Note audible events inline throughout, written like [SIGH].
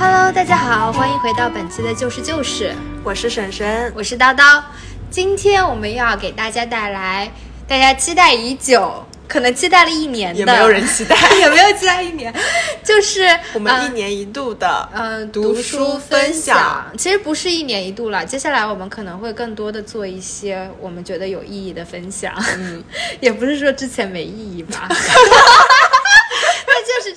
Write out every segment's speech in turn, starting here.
Hello，大家好，欢迎回到本期的旧事旧事，我是婶婶，我是叨叨。今天我们又要给大家带来大家期待已久，可能期待了一年的，也没有人期待，[LAUGHS] 也没有期待一年，就是我们一年一度的呃读书分享。其实不是一年一度了，接下来我们可能会更多的做一些我们觉得有意义的分享。嗯，[LAUGHS] 也不是说之前没意义吧。[LAUGHS]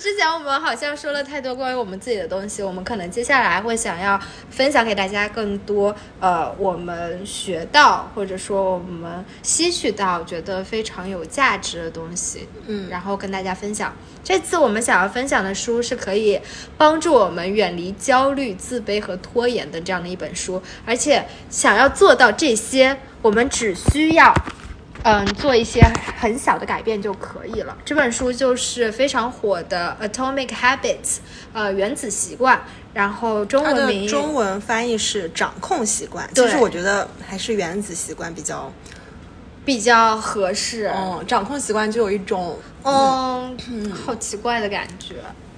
就是之前我们好像说了太多关于我们自己的东西，我们可能接下来会想要分享给大家更多，呃，我们学到或者说我们吸取到觉得非常有价值的东西，嗯，然后跟大家分享。这次我们想要分享的书是可以帮助我们远离焦虑、自卑和拖延的这样的一本书，而且想要做到这些，我们只需要。嗯，做一些很小的改变就可以了。这本书就是非常火的《Atomic Habits》，呃，原子习惯。然后中文名中文翻译是掌控习惯。其实我觉得还是原子习惯比较比较合适。嗯，掌控习惯就有一种嗯，好奇怪的感觉。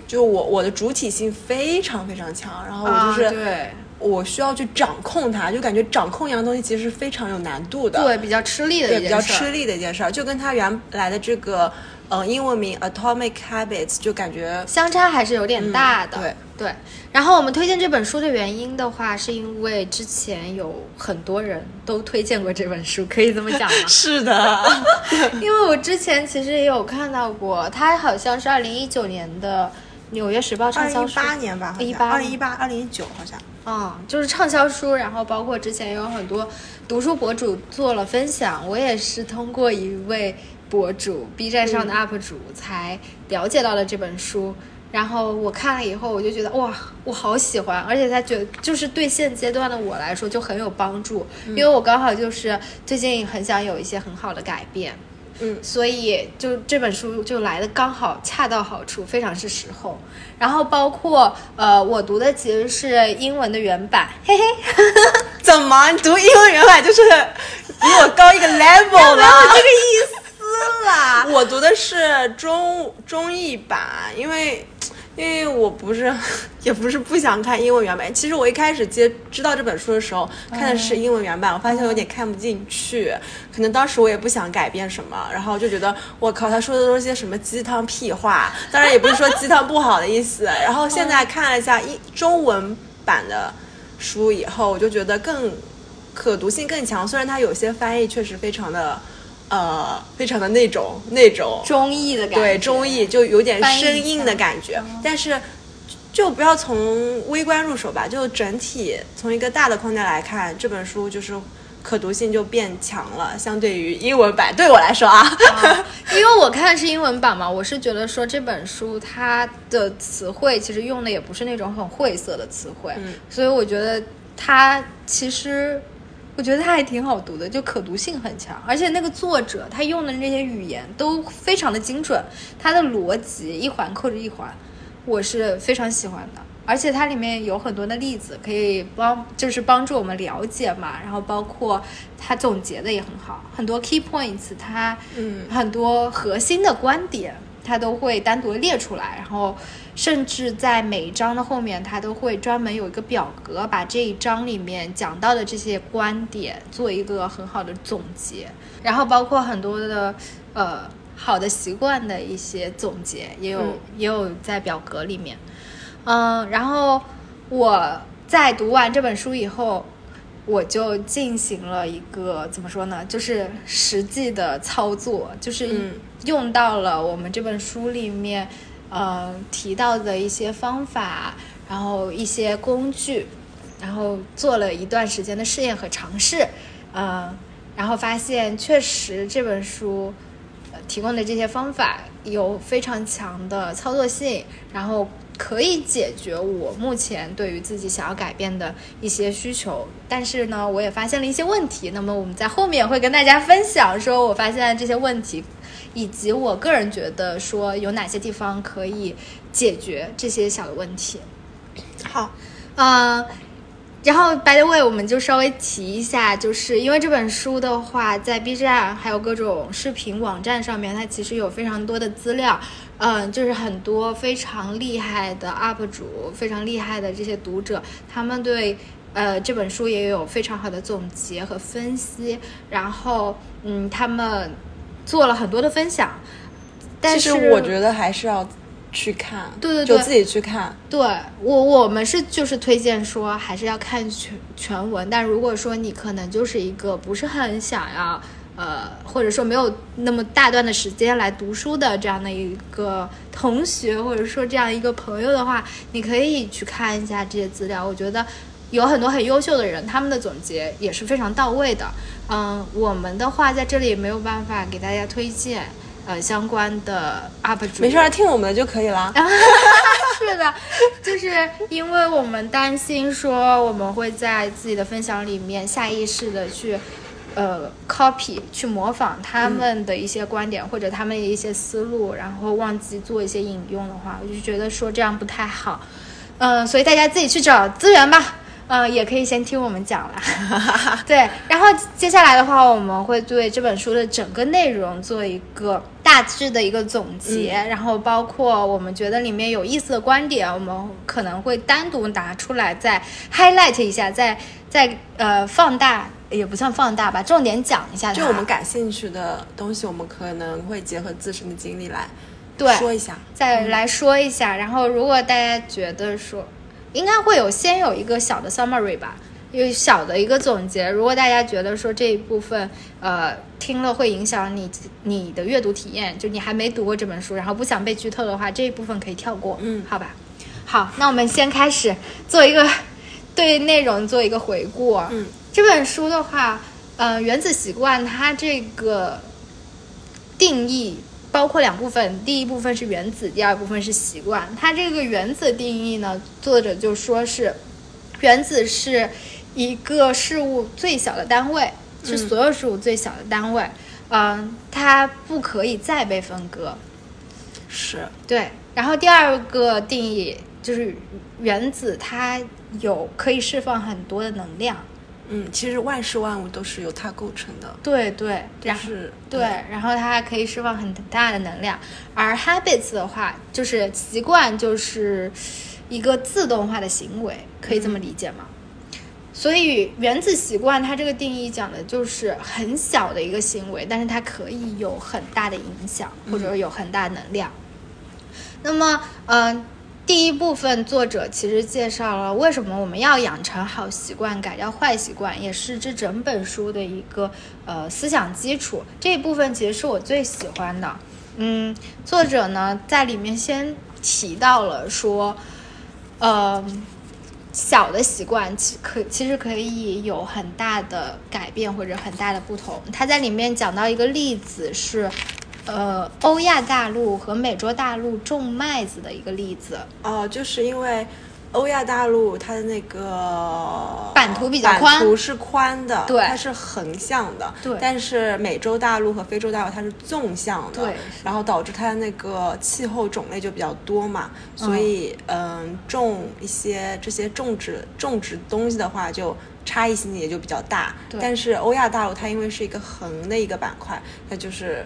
就我我的主体性非常非常强，然后我就是对。我需要去掌控它，就感觉掌控一样东西其实是非常有难度的，对，比较吃力的一件事，比较吃力的一件事儿，就跟它原来的这个，呃，英文名 Atomic Habits 就感觉相差还是有点大的，对对。然后我们推荐这本书的原因的话，是因为之前有很多人都推荐过这本书，可以这么讲吗？[LAUGHS] 是的，[LAUGHS] 因为我之前其实也有看到过，它好像是二零一九年的。纽约时报畅销书，一八年吧，一八，二零一八，二零一九好像。嗯，就是畅销书，然后包括之前有很多读书博主做了分享，我也是通过一位博主，B 站上的 UP 主才了解到了这本书。然后我看了以后，我就觉得哇，我好喜欢，而且他觉就是对现阶段的我来说就很有帮助，因为我刚好就是最近很想有一些很好的改变。嗯，所以就这本书就来的刚好恰到好处，非常是时候。然后包括呃，我读的其实是英文的原版，嘿嘿。[LAUGHS] 怎么你读英文原版就是比我高一个 [LAUGHS] level 没有？这个意思啦。[LAUGHS] 我读的是中中译版，因为。因为我不是，[LAUGHS] 也不是不想看英文原版。其实我一开始接知道这本书的时候，看的是英文原版，我发现有点看不进去。可能当时我也不想改变什么，然后就觉得我靠，他说的都是些什么鸡汤屁话。当然也不是说鸡汤不好的意思。然后现在看了一下英中文版的书以后，我就觉得更可读性更强。虽然它有些翻译确实非常的。呃，非常的那种那种中意的感觉，对中意就有点生硬的感觉，但是就不要从微观入手吧，就整体从一个大的框架来看，这本书就是可读性就变强了，相对于英文版对我来说啊，[LAUGHS] 因为我看的是英文版嘛，我是觉得说这本书它的词汇其实用的也不是那种很晦涩的词汇，所以我觉得它其实。我觉得它还挺好读的，就可读性很强，而且那个作者他用的那些语言都非常的精准，他的逻辑一环扣着一环，我是非常喜欢的。而且它里面有很多的例子可以帮，就是帮助我们了解嘛。然后包括他总结的也很好，很多 key points，他嗯很多核心的观点。它都会单独列出来，然后甚至在每一章的后面，它都会专门有一个表格，把这一章里面讲到的这些观点做一个很好的总结，然后包括很多的呃好的习惯的一些总结，也有也有在表格里面。嗯，然后我在读完这本书以后，我就进行了一个怎么说呢，就是实际的操作，就是。用到了我们这本书里面，呃提到的一些方法，然后一些工具，然后做了一段时间的试验和尝试，嗯，然后发现确实这本书提供的这些方法有非常强的操作性，然后可以解决我目前对于自己想要改变的一些需求。但是呢，我也发现了一些问题。那么我们在后面会跟大家分享，说我发现这些问题。以及我个人觉得说有哪些地方可以解决这些小的问题。好，呃，然后，by the way，我们就稍微提一下，就是因为这本书的话，在 B 站还有各种视频网站上面，它其实有非常多的资料，嗯，就是很多非常厉害的 UP 主，非常厉害的这些读者，他们对呃这本书也有非常好的总结和分析，然后，嗯，他们做了很多的分享。但是我觉得还是要。去看，对对对，就自己去看。对我，我们是就是推荐说还是要看全全文。但如果说你可能就是一个不是很想要，呃，或者说没有那么大段的时间来读书的这样的一个同学，或者说这样一个朋友的话，你可以去看一下这些资料。我觉得有很多很优秀的人，他们的总结也是非常到位的。嗯，我们的话在这里没有办法给大家推荐。呃，相关的 UP 主没事，听我们的就可以了。[LAUGHS] 是的，就是因为我们担心说，我们会在自己的分享里面下意识的去，呃，copy 去模仿他们的一些观点或者他们的一些思路，然后忘记做一些引用的话，我就觉得说这样不太好。嗯，所以大家自己去找资源吧。嗯，也可以先听我们讲了。[LAUGHS] 对，然后接下来的话，我们会对这本书的整个内容做一个大致的一个总结，然后包括我们觉得里面有意思的观点，我们可能会单独拿出来再 highlight 一下，再再呃放大，也不算放大吧，重点讲一下。就我们感兴趣的东西，我们可能会结合自身的经历来对说一下，再来说一下。然后，如果大家觉得说。应该会有先有一个小的 summary 吧，有小的一个总结。如果大家觉得说这一部分呃听了会影响你你的阅读体验，就你还没读过这本书，然后不想被剧透的话，这一部分可以跳过。嗯，好吧。好，那我们先开始做一个对内容做一个回顾。嗯，这本书的话，呃，原子习惯它这个定义。包括两部分，第一部分是原子，第二部分是习惯。它这个原子定义呢，作者就说是，原子是一个事物最小的单位，是所有事物最小的单位。嗯，它不可以再被分割。是对。然后第二个定义就是原子，它有可以释放很多的能量。嗯，其实万事万物都是由它构成的。对对，然后对，然后它还可以释放很大的能量。而 habits 的话，就是习惯，就是一个自动化的行为，可以这么理解吗？所以原子习惯它这个定义讲的就是很小的一个行为，但是它可以有很大的影响，或者有很大能量。那么，嗯。第一部分作者其实介绍了为什么我们要养成好习惯，改掉坏习惯，也是这整本书的一个呃思想基础。这一部分其实是我最喜欢的。嗯，作者呢在里面先提到了说，呃，小的习惯其可其实可以有很大的改变或者很大的不同。他在里面讲到一个例子是。呃，欧亚大陆和美洲大陆种麦子的一个例子哦，就是因为欧亚大陆它的那个版图比较宽，版图是宽的，对，它是横向的，对。但是美洲大陆和非洲大陆它是纵向的，对。然后导致它的那个气候种类就比较多嘛，所以嗯，种一些这些种植种植东西的话，就差异性也就比较大。但是欧亚大陆它因为是一个横的一个板块，它就是。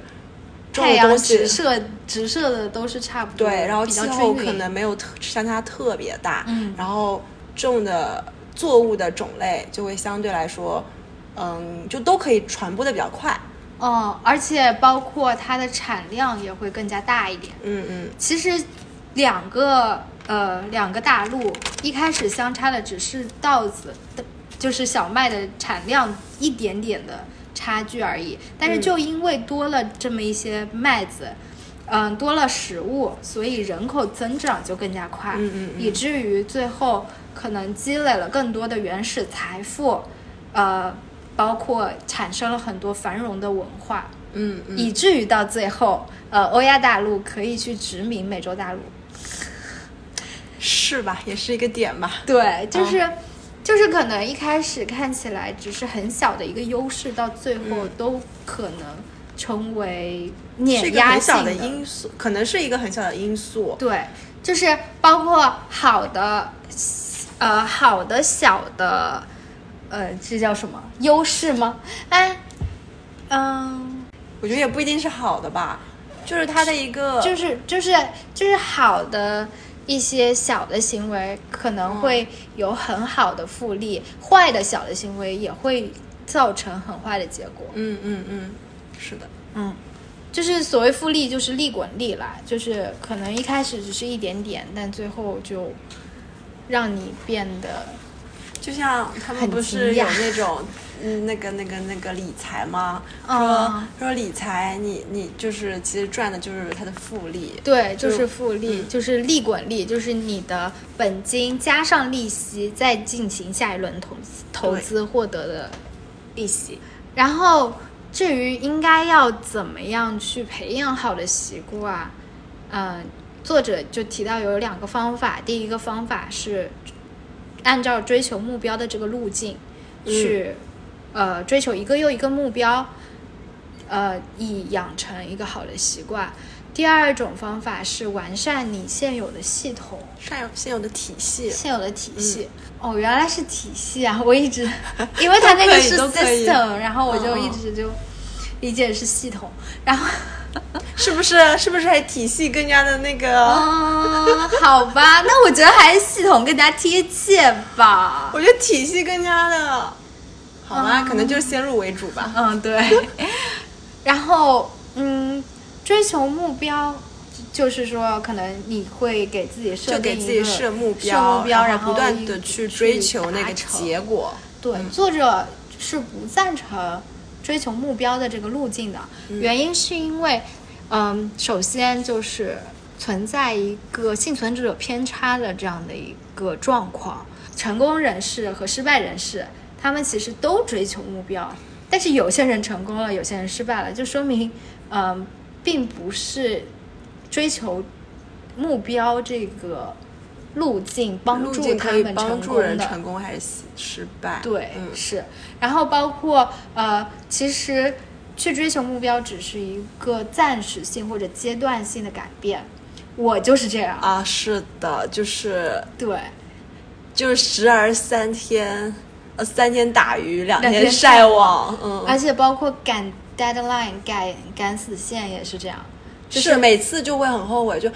太阳直射直射的都是差不多，对，然后气候可能没有特相差特别大，嗯，然后种的作物的种类就会相对来说，嗯，就都可以传播的比较快，哦，而且包括它的产量也会更加大一点，嗯嗯，其实两个呃两个大陆一开始相差的只是稻子的，就是小麦的产量一点点的。差距而已，但是就因为多了这么一些麦子，嗯，多了食物，所以人口增长就更加快，嗯嗯，以至于最后可能积累了更多的原始财富，呃，包括产生了很多繁荣的文化，嗯嗯，以至于到最后，呃，欧亚大陆可以去殖民美洲大陆，是吧？也是一个点吧？对，就是。就是可能一开始看起来只是很小的一个优势，到最后都可能成为碾压性的因素，可能是一个很小的因素。对，就是包括好的呃好的小的，呃，这叫什么优势吗？哎，嗯，我觉得也不一定是好的吧，就是它的一个，就是就是就是好的一些小的行为可能会有很好的复利，坏的小的行为也会造成很坏的结果。嗯嗯嗯，是的，嗯，就是所谓复利，就是利滚利啦，就是可能一开始只是一点点，但最后就让你变得就像他们很不是有那种。嗯，那个、那个、那个理财吗？说、嗯说理财，你你就是其实赚的就是它的复利。对，就就是复利，嗯就是利滚利，就是你的本金加上利息，再进行下一轮投资投资获得的利息。然后至于应该要怎么样去培养好的习惯，嗯、作者就提到有两个方法，第一个方法是按照追求目标的这个路径去，呃，追求一个又一个目标，呃，以养成一个好的习惯。第二种方法是完善你现有的系统、现有现有的体系，现有的体系。哦，原来是体系啊！我一直 [LAUGHS] 因为它那个是 system，然后我就一直就理解是系统，然后。[LAUGHS] 是不是？是不是还体系更加的那个？嗯，好吧，那我觉得还是系统更加贴切吧。我觉得体系更加的，可能就是先入为主吧。嗯，对。然后，嗯，追求目标，就是说，可能你会给自己设就给定一个自己设目设标，目标，然后不断的去追求那个结果。对，嗯作者是不赞成追求目标的这个路径的，嗯原因是因为，嗯，首先就是存在一个幸存者偏差的这样的一个状况，成功人士和失败人士，他们其实都追求目标，但是有些人成功了，有些人失败了，就说明，嗯，并不是追求目标这个路径帮助他们成功的。人成功还是失败？对，嗯，是。然后包括呃，其实去追求目标只是一个暂时性或者阶段性的改变。我就是这样，啊，是的，就是对，就是时而三天，呃，三天打鱼两两天晒晒网，嗯，而且包括赶 deadline、赶赶死线也是这样。就是是每次就会很后悔，就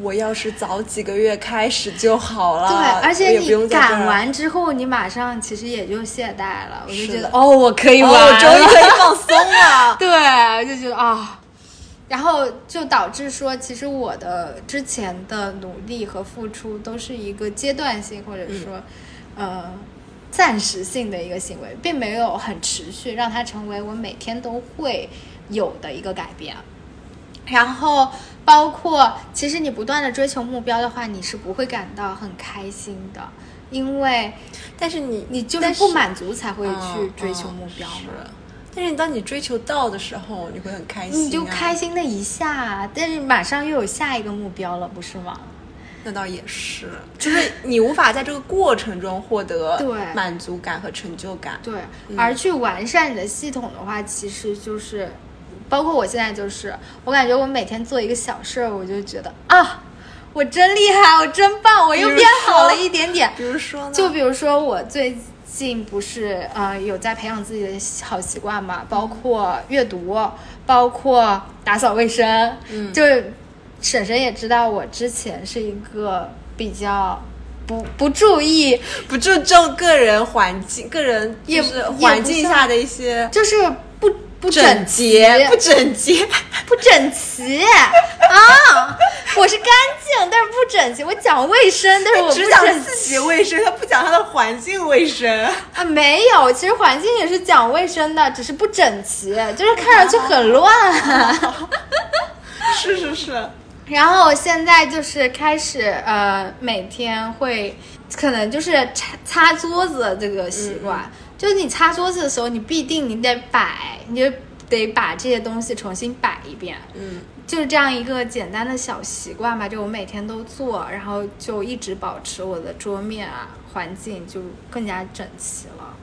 我要是早几个月开始就好了，对，而且你赶完之后，你马上其实也就懈怠了。我就觉得，哦，我可以哦，玩了，我终于可以放松了。[LAUGHS] 对，就觉得啊，然后就导致说，其实我的之前的努力和付出都是一个阶段性或者说，呃，暂时性的一个行为，并没有很持续，让它成为我每天都会有的一个改变。然后包括，其实你不断的追求目标的话，你是不会感到很开心的，因为但是你你就是不满足才会去嗯追求嗯目标嘛。是但是当你追求到的时候，你会很开心、啊，你就开。心的一下，但是马上又有下一个目标了，不是吗？那倒也是，就是你无法在这个过程中获得对满足感和成就感。对，而去完善你的系统的话，其实就是，包括我现在就是，我感觉我每天做一个小事儿，我就觉得啊，我真厉害，我真棒，我又比如变好了一点点。比如说呢，就比如说我最近不是呃有在培养自己的好习惯嘛，包括阅读，包括打扫卫生，嗯就是婶婶也知道我之前是一个比较不不注意，不注重个人环境、个人也就是环境下的一些就是不不整洁、不整洁。不整齐啊！我是干净，但是不整齐。我讲卫生，但是我不只讲整自己卫生，他不讲他的环境卫生。啊，没有，其实环境也是讲卫生的，只是不整齐，就是看上去很乱。是 [LAUGHS] 是是，然后我现在就是开始呃，每天会可能就是擦擦桌子的这个习惯，就是你擦桌子的时候，你必定你得摆，你就得把这些东西重新摆一遍。嗯，就是这样一个简单的小习惯吧，就我每天都做，然后就一直保持我的桌面啊环境就更加整齐了。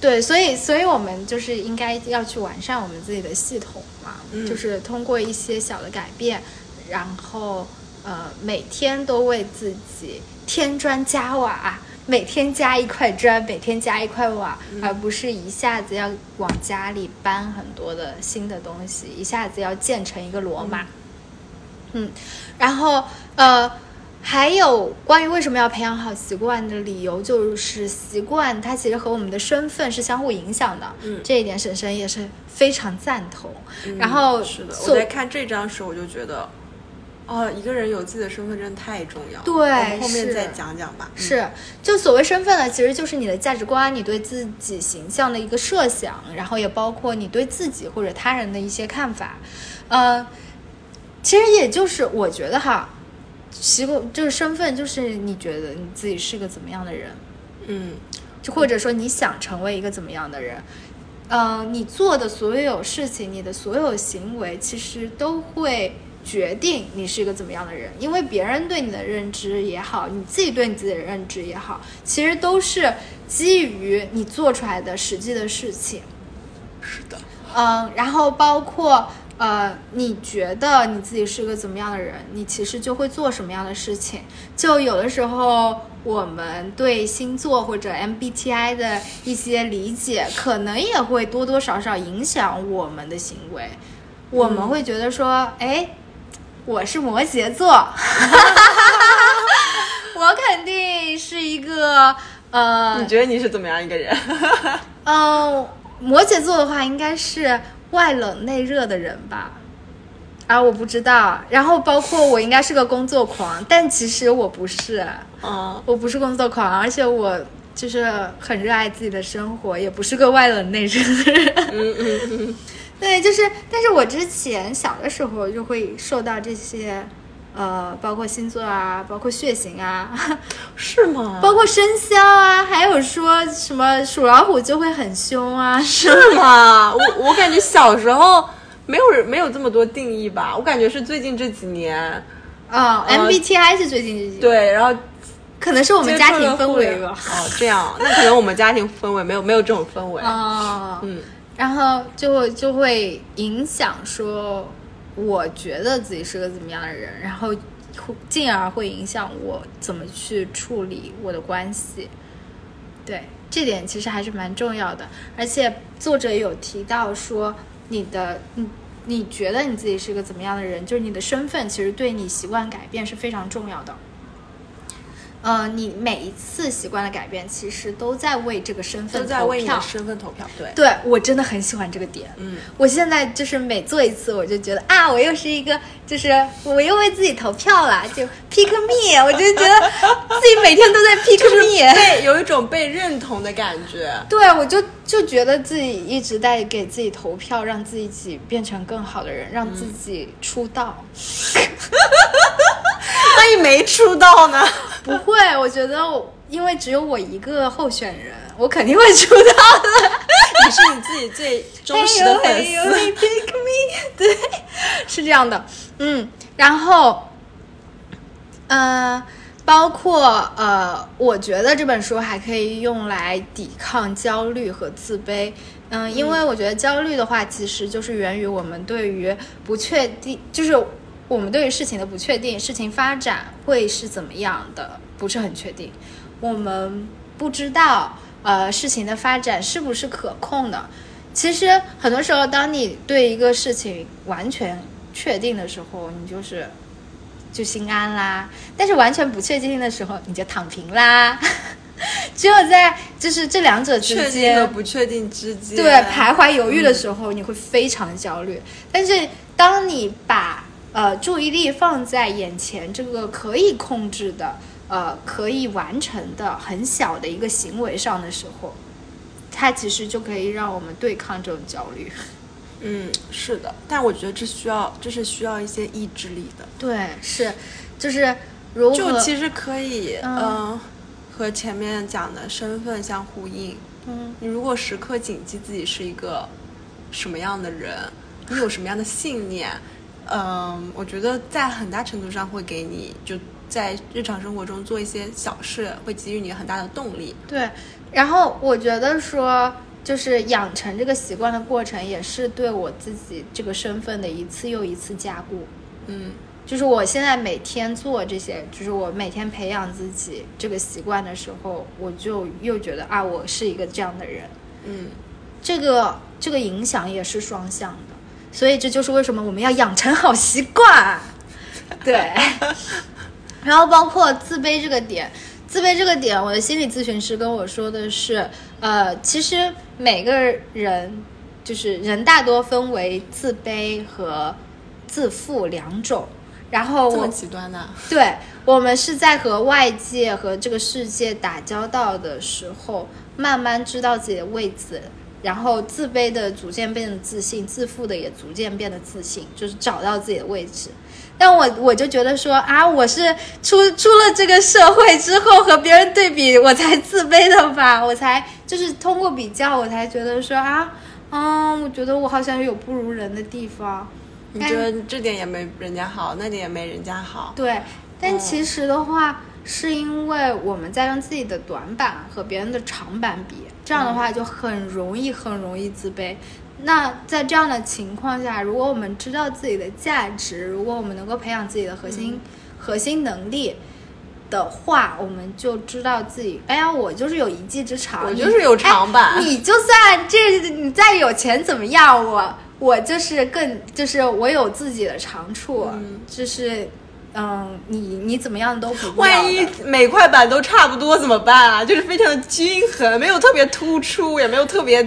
对，所以所以我们就是应该要去完善我们自己的系统嘛，嗯就是通过一些小的改变，然后呃每天都为自己添砖加瓦，每天加一块砖，每天加一块瓦，而不是一下子要往家里搬很多的新的东西，一下子要建成一个罗马。嗯，然后呃，还有关于为什么要培养好习惯的理由，就是习惯它其实和我们的身份是相互影响的。嗯这一点婶婶也是非常赞同。然后嗯是的，我在看这张时，我就觉得，哦，一个人有自己的身份真的太重要。对后面再讲讲吧。嗯是，就所谓身份呢，其实就是你的价值观，你对自己形象的一个设想，然后也包括你对自己或者他人的一些看法。呃，其实也就是我觉得哈，习惯就是身份，就是你觉得你自己是个怎么样的人，嗯，就或者说你想成为一个怎么样的人。呃，你做的所有事情，你的所有行为，其实都会决定你是一个怎么样的人。因为别人对你的认知也好，你自己对你自己的认知也好，其实都是基于你做出来的实际的事情。是的，嗯，然后包括呃，你觉得你自己是个怎么样的人，你其实就会做什么样的事情。就有的时候，我们对星座或者 MBTI 的一些理解，可能也会多多少少影响我们的行为。我们会觉得说，哎，我是摩羯座，[LAUGHS] 我肯定是一个呃，你觉得你是怎么样一个人？嗯，[LAUGHS] 摩羯座的话应该是外冷内热的人吧？啊，我不知道。然后包括我应该是个工作狂，但其实我不是，嗯，我不是工作狂，而且我就是很热爱自己的生活，也不是个外冷内热的人。嗯嗯嗯，对，就是，但是我之前小的时候就会受到这些，呃，包括星座啊，包括血型啊，[LAUGHS] 是吗？包括生肖啊，还有说什么属老虎就会很凶啊，是吗？我我感觉小时候没有人没有这么多定义吧，我感觉是最近这几年，啊、m b t i 是最近这几年，对，然后可能是我们家庭氛围吧。哦，这样，那可能我们家庭氛围没有没有这种氛围。哦、嗯然后就就会影响说，我觉得自己是个怎么样的人，然后会进而会影响我怎么去处理我的关系。对，这点其实还是蛮重要的。而且作者有提到说，你的你你觉得你自己是个怎么样的人，就是你的身份其实对你习惯改变是非常重要的。呃，你每一次习惯的改变，其实都在为这个身份都在投票为你的。身份投票，对，对我真的很喜欢这个点。嗯，我现在就是每做一次，我就觉得啊，我又是一个，就是我又为自己投票了，就 pick me，我就觉得自己每天都在 pick me。对有一种被认同的感觉。对，我就就觉得自己一直在给自己投票，让自己变成更好的人，让自己出道。[LAUGHS] 那你没出道呢？不会，我觉得我因为只有我一个候选人，我肯定会出道的。[LAUGHS] 你是你自己最忠实的粉丝。嘿呦嘿 pick me，[LAUGHS] 对，是这样的，嗯，然后，呃，包括呃，我觉得这本书还可以用来抵抗焦虑和自卑。嗯，因为我觉得焦虑的话，其实就是源于我们对于不确定，就是我们对于事情的不确定，事情发展会是怎么样的，不是很确定。我们不知道，呃，事情的发展是不是可控的。其实很多时候，当你对一个事情完全确定的时候，你就是就心安啦；但是完全不确定的时候，你就躺平啦。[LAUGHS] 只有在就是这两者之确定间和不确定之间，对徘徊犹豫的时候，你会非常焦虑。但是当你把呃注意力放在眼前这个可以控制的、呃可以完成的很小的一个行为上的时候，它其实就可以让我们对抗这种焦虑。[LAUGHS] 嗯，是的，但我觉得这需要，这是需要一些意志力的。对，是，就是如何就其实可以，嗯嗯、和前面讲的身份相呼应。嗯你如果时刻谨记自己是一个什么样的人，你有什么样的信念，嗯，我觉得在很大程度上会给你就在日常生活中做一些小事，会给予你很大的动力。对，然后我觉得说，就是养成这个习惯的过程，也是对我自己这个身份的一次又一次加固。嗯，就是我现在每天做这些，就是我每天培养自己这个习惯的时候，我就又觉得啊，我是一个这样的人。嗯，这个这个影响也是双向的，所以这就是为什么我们要养成好习惯。[LAUGHS] 对，然后包括自卑这个点，自卑这个点，我的心理咨询师跟我说的是，呃，其实每个人就是人大多分为自卑和自负两种，然后这么极端呢？对我们是在和外界和这个世界打交道的时候，慢慢知道自己的位置，然后自卑的逐渐变得自信，自负的也逐渐变得自信，就是找到自己的位置。但我我就觉得说啊，我是出出了这个社会之后和别人对比，我才自卑的吧？我才就是通过比较，我才觉得说啊，嗯，我觉得我好像有不如人的地方。你觉得这点也没人家好，那点也没人家好。对，但其实的话，是因为我们在用自己的短板和别人的长板比，这样的话就很容易很容易自卑。那在这样的情况下，如果我们知道自己的价值，如果我们能够培养自己的核心、核心能力的话，我们就知道自己，哎呀，我就是有一技之长，我就是有长板。哎你就算这你再有钱怎么样，我我就是更就是我有自己的长处，就是嗯，你你怎么样都不掉的万一每块板都差不多怎么办啊？就是非常的均衡，没有特别突出，也没有特别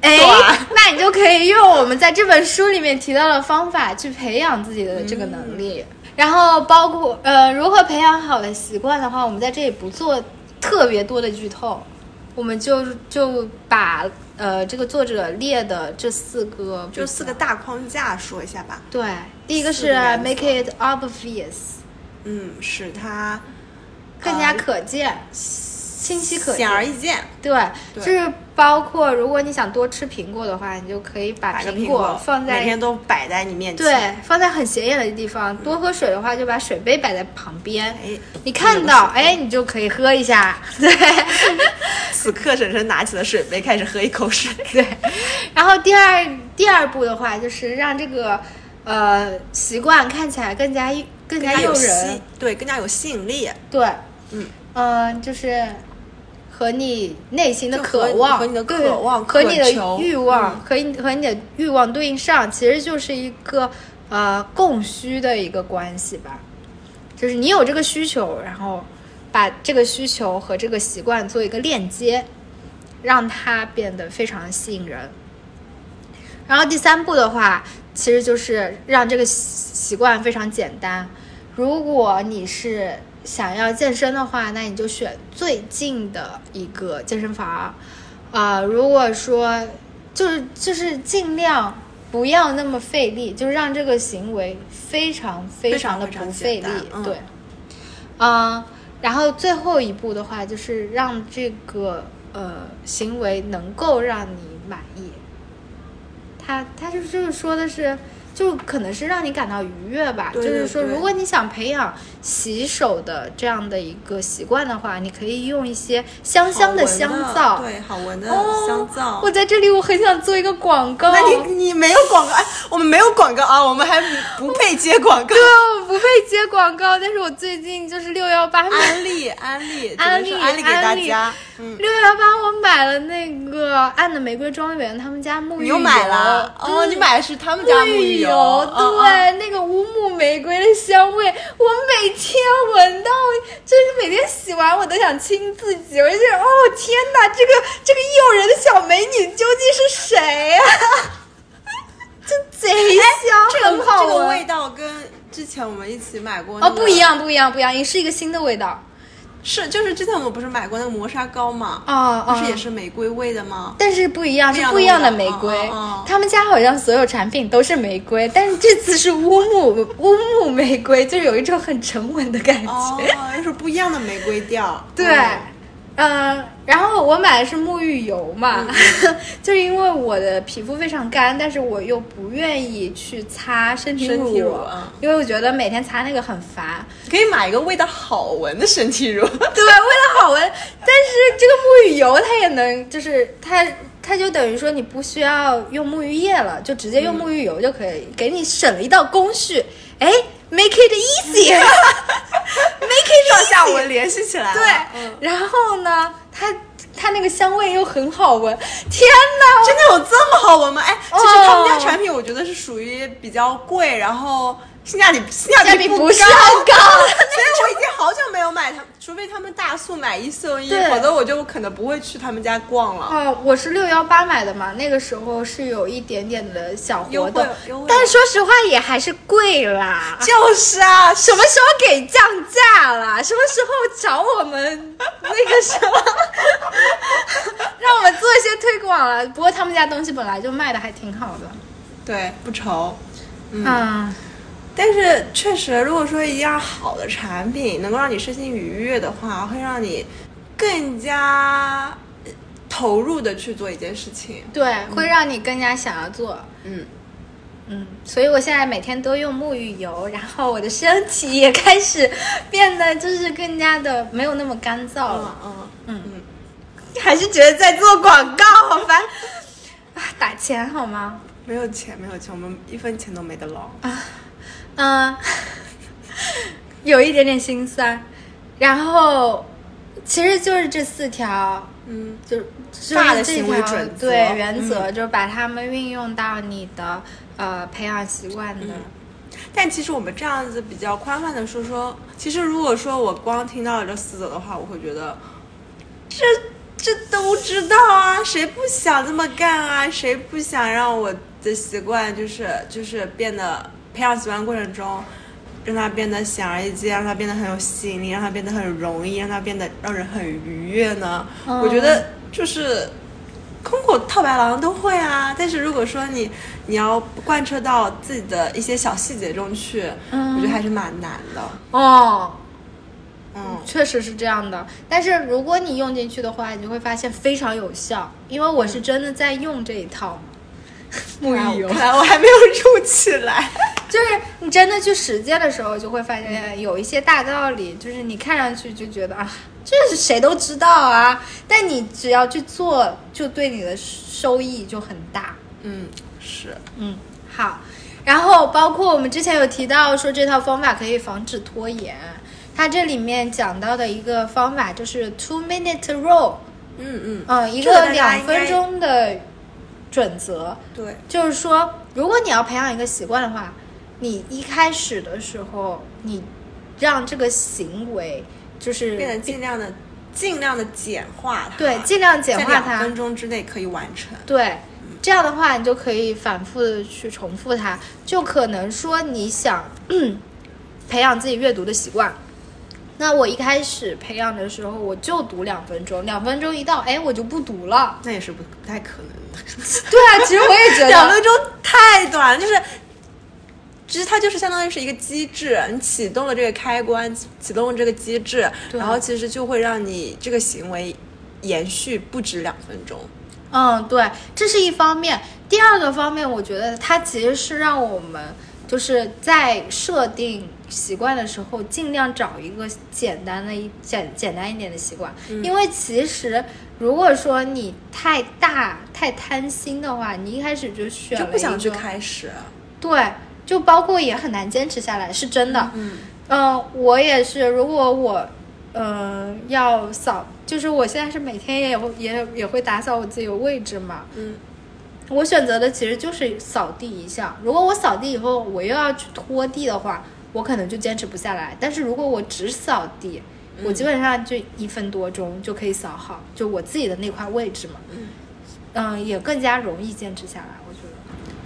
哎短。，那你就可以用我们在这本书里面提到的方法去培养自己的这个能力。然后包括呃，如何培养好的习惯的话，我们在这里不做特别多的剧透，我们就就把呃这个作者列的这四个就四个大框架说一下吧。对，第一个是 make it obvious，嗯，使它更加呃可见、清晰可见，显而易见。对，对就是包括如果你想多吃苹果的话，你就可以把苹果放在每天都摆在你面前。对，放在很显眼的地方。多喝水的话，就把水杯摆在旁边。哎，你看到，哎，你就可以喝一下。对 [LAUGHS] 此刻婶婶拿起了水杯，开始喝一口水。对。然后第二第二步的话，就是让这个呃习惯看起来更加更加诱人。，对，更加有吸引力。对，嗯嗯、就是和你内心的渴望、和你的渴望和你的欲望、嗯和你和你的欲望对应上，其实就是一个呃供需的一个关系吧。就是你有这个需求，然后把这个需求和这个习惯做一个链接，让它变得非常吸引人。然后第三步的话，其实就是让这个习习惯非常简单。如果你是想要健身的话，那你就选最近的一个健身房。啊、如果说就是就是尽量不要那么费力，就是让这个行为非常非常的不费力对。嗯，然后最后一步的话，就是让这个呃行为能够让你满意。他他就是就是说的是，就可能是让你感到愉悦吧。对对就是说，如果你想培养洗手的这样的一个习惯的话，你可以用一些香香的香皂。对，好闻的哦香皂。我在这里，我很想做一个广告。那你你没有广告，哎，我们没有广告啊，我们还不配接广告。[LAUGHS] 对啊，我不配接广告，但是我最近就是六幺八安利安利，安利安利给大家。嗯，六幺八我买了那个暗的玫瑰庄园他们家沐浴油，你又买了哦，你买的是他们家沐浴油，油，哦对，那个乌木玫瑰的香味，我每天闻到，就是每天洗完我都想亲自己，我就觉得哦天哪，这个这个诱人的小美女究竟是谁呀、[LAUGHS] 就贼香，这个。这个味道跟之前我们一起买过哦，那个不一，样，不一样，不一样，也是一个新的味道。是就是之前我们不是买过那个磨砂膏吗？啊哦不是也是玫瑰味的吗？但是不一样，是不一样的玫瑰。他们家好像所有产品都是玫瑰，但是这次是乌木乌木玫瑰，就是有一种很沉稳的感觉。哦，是不一样的玫瑰调。[LAUGHS] 对，嗯嗯、然后我买的是沐浴油嘛，[LAUGHS] 就是因为我的皮肤非常干，但是我又不愿意去擦身体乳，身体乳啊因为我觉得每天擦那个很烦。可以买一个味道好闻的身体乳。[LAUGHS] 对，味道好闻，但是这个沐浴油它也能，就是它它就等于说你不需要用沐浴液了，就直接用沐浴油就可以，给你省了一道工序。哎，make it easy，make [LAUGHS] it 上下文联系起来了。对，嗯然后呢，它它那个香味又很好闻，天哪！真的有这么好闻吗？哎，其实哦他们家产品我觉得是属于比较贵，然后性价比性价比不不是很高 [LAUGHS] 所以我已经好久没有买它，除非他们大促买一送一，否则我就可能不会去他们家逛了。哦，我是六幺八买的嘛，那个时候是有一点点的小活动但说实话也还是贵啦。就是啊，什么时候给降价啦？什么时候找我们那个什么，让我们做一些推广了？不过他们家东西本来就卖的还挺好的。对不愁。嗯，但是确实，如果说一样好的产品能够让你身心愉悦的话，会让你更加呃投入的去做一件事情。对，会让你更加想要做。嗯，嗯，所以我现在每天都用沐浴油，然后我的身体也开始变得就是更加的没有那么干燥了。嗯嗯嗯还是觉得在做广告，好烦啊！[LAUGHS] 打钱好吗？没有钱，没有钱，我们一分钱都没得捞。嗯，[LAUGHS] 有一点点心酸。然后，其实就是这四条，嗯，就就是大的行为准则对原则，嗯就是把它们运用到你的呃培养习惯的。但其实我们这样子比较宽泛的说说，其实如果说我光听到了这四则的话，我会觉得，这这都知道啊，谁不想这么干啊？谁不想让我的习惯就是就是变得培养习惯过程中，让它变得显而易见，让它变得很有吸引力，让它变得很容易，让它变得让人很愉悦呢？嗯我觉得就是。空口套白狼都会啊，但是如果说你你要贯彻到自己的一些小细节中去，嗯我觉得还是蛮难的。哦，嗯，确实是这样的。但是如果你用进去的话，你就会发现非常有效，因为我是真的在用这一套沐浴油。看来我还没有入起来。[LAUGHS] 就是你真的去实践的时候，就会发现有一些大道理，就是你看上去就觉得啊，这是谁都知道啊，但你只要去做，就对你的收益就很大。嗯，是，嗯，好。然后包括我们之前有提到说这套方法可以防止拖延，它这里面讲到的一个方法就是 two minute rule，嗯嗯，嗯，一个两分钟的准则。对，就是说，如果你要培养一个习惯的话，你一开始的时候，你让这个行为就是变得尽量的尽量的简化它，对，尽量简化它两分。钟之内可以完成。对，这样的话，你就可以反复的去重复它。就可能说你想培养自己阅读的习惯，那我一开始培养的时候，我就读两分钟，两分钟一到，哎，我就不读了。那也是不不太可能的，[LAUGHS] 对啊，其实我也觉得，两分钟太短了，就是。其实它就是相当于是一个机制，你启动了这个开关，启动了这个机制，然后其实就会让你这个行为延续不止两分钟。嗯，对，这是一方面。第二个方面，我觉得它其实是让我们就是在设定习惯的时候，尽量找一个简单的一简简单一点的习惯，因为其实如果说你太大太贪心的话，你一开始就选就不想去开始。对，就包括也很难坚持下来，是真的。嗯嗯，我也是。如果我，嗯、要扫，就是我现在是每天也会也也会打扫我自己的位置嘛。嗯，我选择的其实就是扫地一项。如果我扫地以后我又要去拖地的话，我可能就坚持不下来。但是如果我只扫地，我基本上就一分多钟就可以扫好，就我自己的那块位置嘛。嗯嗯，也更加容易坚持下来，我觉得。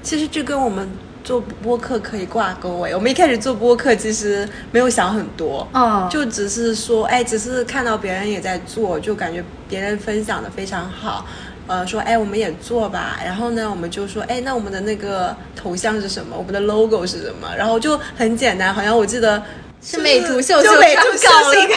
其实这跟我们做播客可以挂钩哎。我们一开始做播客其实没有想很多，嗯，就只是说，哎，只是看到别人也在做，就感觉别人分享的非常好，呃，说，哎，我们也做吧。然后呢，我们就说，哎，那我们的那个头像是什么？我们的 logo 是什么？然后就很简单，好像我记得是美图秀秀就美图上秀秀搞一个，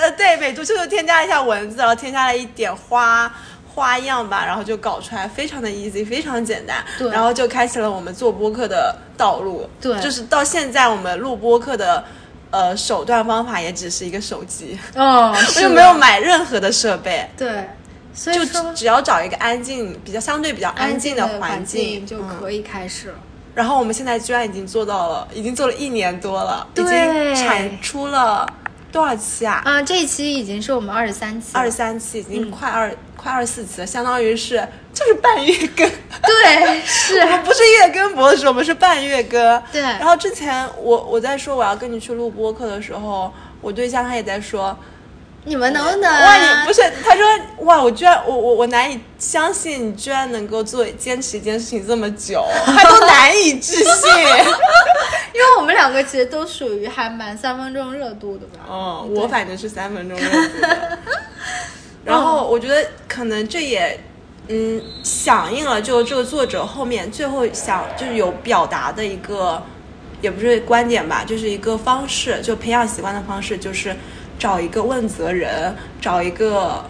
呃，[LAUGHS] 对，美图秀秀添加了一下文字，然后添加了一点花。花样吧，然后就搞出来，非常的 easy，非常简单，对然后就开启了我们做播客的道路。对就是到现在我们录播客的呃手段方法也只是一个手机，哦，[LAUGHS] 我是就没有买任何的设备，对，所以就说只只要找一个安静、比较相对比较安静的环境就嗯可以开始了。然后我们现在居然已经做到了，已经做了一年多了，已经产出了多少期啊？啊、这一期已经是我们二十三期，二十三期，已经快二、快二十四期了，相当于是就是半月更。[LAUGHS] 对，是我们不是月更博主，我们是半月更。对然后之前我我在说我要跟你去录播客的时候，我对象他也在说，你们能不能、啊？哇，你不是？他说哇，我居然我我我难以相信你居然能够做坚持一件事情这么久，[LAUGHS] 他都难以置信。[LAUGHS] 因为我们两个其实都属于还蛮三分钟热度的吧。哦，我反正是三分钟热度的。[LAUGHS] 然后我觉得可能这也，嗯，响应了就这个作者后面最后想就是有表达的一个，也不是观点吧，就是一个方式，就培养习惯的方式，就是找一个问责人，找一个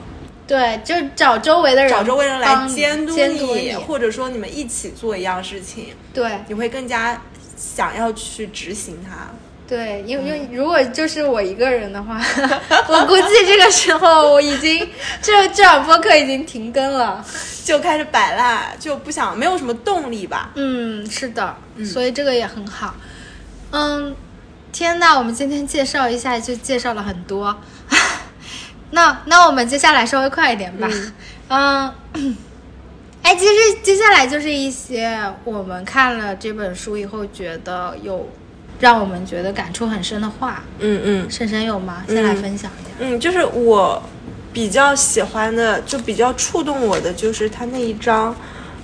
对，就找周围的人，找周围人来监督监督你，或者说你们一起做一样事情，对你会更加想要去执行它。对，因为因为如果就是我一个人的话，[LAUGHS] 我估计这个时候我已经这这场播客已经停更了。就开始摆烂，就不想没有什么动力吧。嗯，是的，所以这个也很好。嗯，天呐，我们今天介绍一下就介绍了很多，[LAUGHS] 那那我们接下来稍微快一点吧。嗯。哎，其实接下来就是一些我们看了这本书以后觉得有让我们觉得感触很深的话。嗯嗯。珊珊有吗？先来分享一下。嗯，就是我比较喜欢的，就比较触动我的，就是他那一章，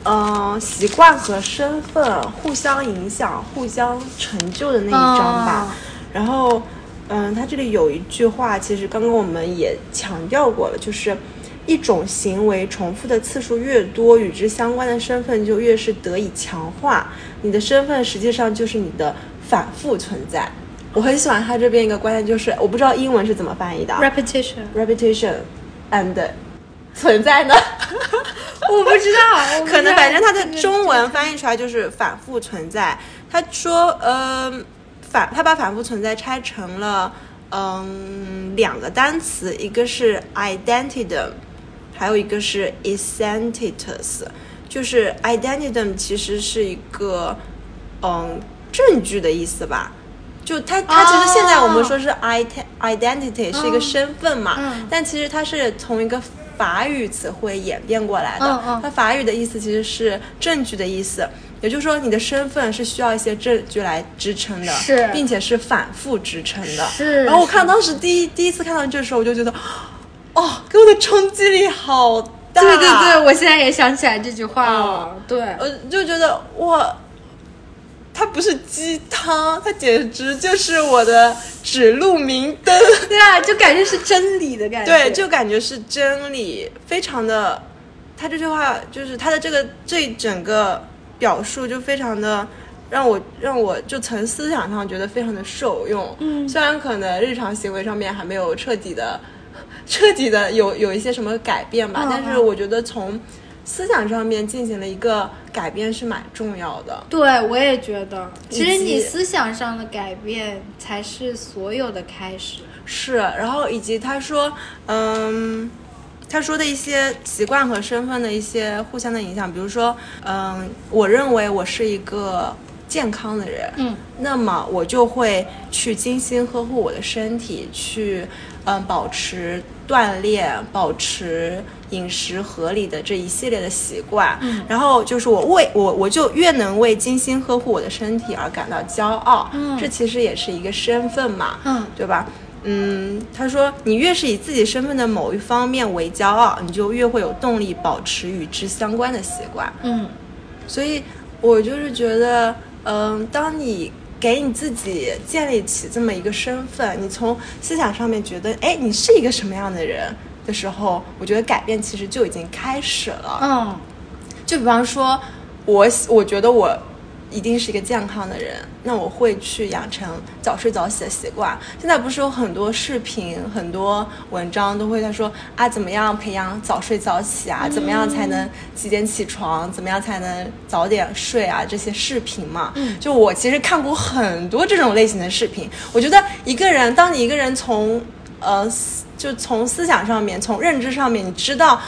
嗯、习惯和身份互相影响、互相成就的那一章吧。哦然后，嗯，他这里有一句话，其实刚刚我们也强调过了，就是。一种行为重复的次数越多，与之相关的身份就越是得以强化。你的身份实际上就是你的反复存在。我很喜欢他这边一个观点，就是我不知道英文是怎么翻译的啊 Repetition，repetition and 存在呢？[LAUGHS] 我不知道，[LAUGHS] 我不知道可能反正它的中文翻译出来就是反复存在。他说，呃，反他把反复存在拆成了嗯两个单词，一个是 identity，还有一个是 essentitus。就是 identity 其实是一个嗯证据的意思吧。就它，它其实现在我们说是 i identity 是一个身份嘛，嗯但其实它是从一个法语词汇演变过来的。嗯嗯它法语的意思其实是证据的意思，也就是说你的身份是需要一些证据来支撑的，是并且是反复支撑的。是然后我看当时第一第一次看到这时候，我就觉得，哦，给我的冲击力好大。对对对，我现在也想起来这句话了。嗯对，我就觉得哇，它不是鸡汤，它简直就是我的指路明灯。[LAUGHS] 对啊，就感觉是真理的感觉。对，就感觉是真理，非常的。他这句话就是他的这个这整个表述就非常的让我让我就从思想上觉得非常的受用。嗯虽然可能日常行为上面还没有彻底的彻底的有有一些什么改变吧，嗯但是我觉得从思想上面进行了一个改变是蛮重要的。对，我也觉得，其实你思想上的改变才是所有的开始。是，然后以及他说，嗯，他说的一些习惯和身份的一些互相的影响，比如说，嗯，我认为我是一个健康的人，嗯，那么我就会去精心呵护我的身体，去嗯保持锻炼，保持饮食合理的这一系列的习惯。嗯然后就是我为我我就越能为精心呵护我的身体而感到骄傲。嗯这其实也是一个身份嘛。嗯对吧？嗯，他说，你越是以自己身份的某一方面为骄傲，你就越会有动力保持与之相关的习惯。嗯所以我就是觉得，嗯，当你给你自己建立起这么一个身份，你从思想上面觉得，哎，你是一个什么样的人的时候，我觉得改变其实就已经开始了。嗯就比方说，我喜我觉得我一定是一个健康的人，那我会去养成早睡早起的习惯。现在不是有很多视频、很多文章都会在说啊，怎么样培养早睡早起啊？怎么样才能几点起床？怎么样才能早点睡啊？这些视频嘛，嗯就我其实看过很多这种类型的视频。我觉得一个人，当你一个人从呃，就从思想上面、从认知上面，你知道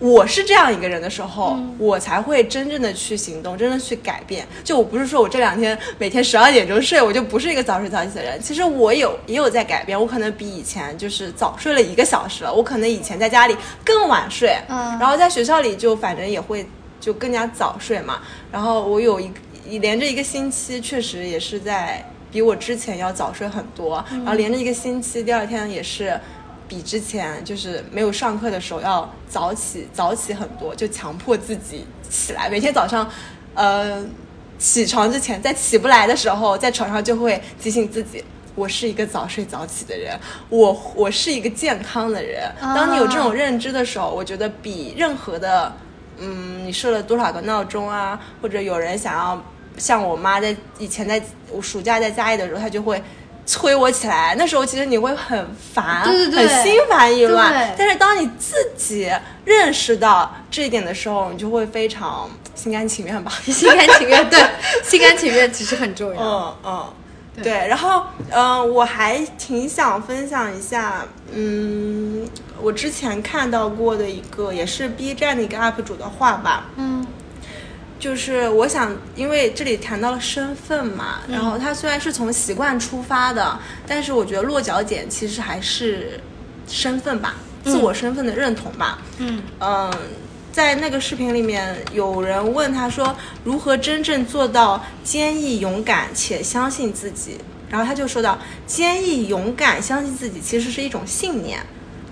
我是这样一个人的时候，嗯我才会真正的去行动，真正去改变。就我不是说我这两天每天十二点钟睡，我就不是一个早睡早起的人。其实我有也有在改变，我可能比以前就是早睡了一个小时了。我可能以前在家里更晚睡，嗯然后在学校里就反正也会就更加早睡嘛。然后我有一一连着一个星期，确实也是在比我之前要早睡很多，然后连着一个星期，第二天也是。比之前就是没有上课的时候要早起早起很多，就强迫自己起来。每天早上，呃，起床之前，在起不来的时候，在床上就会提醒自己，我是一个早睡早起的人，我我是一个健康的人。当你有这种认知的时候，我觉得比任何的，嗯，你设了多少个闹钟啊，或者有人想要像我妈在以前在我暑假在家里的时候，她就会。催我起来，那时候其实你会很烦，对对对很心烦意乱对。但是当你自己认识到这一点的时候，你就会非常心甘情愿吧。[LAUGHS] [LAUGHS] 心甘情愿，对，心甘情愿其实很重要。嗯嗯，对。然后嗯、呃我还挺想分享一下，嗯，我之前看到过的一个也是 B 站的一个 UP 主的话吧，嗯就是我想，因为这里谈到了身份嘛，嗯然后它虽然是从习惯出发的，但是我觉得落脚点其实还是身份吧，自我身份的认同吧。嗯嗯，在那个视频里面，有人问他说，如何真正做到坚毅、勇敢且相信自己？然后他就说到，坚毅、勇敢、相信自己，其实是一种信念。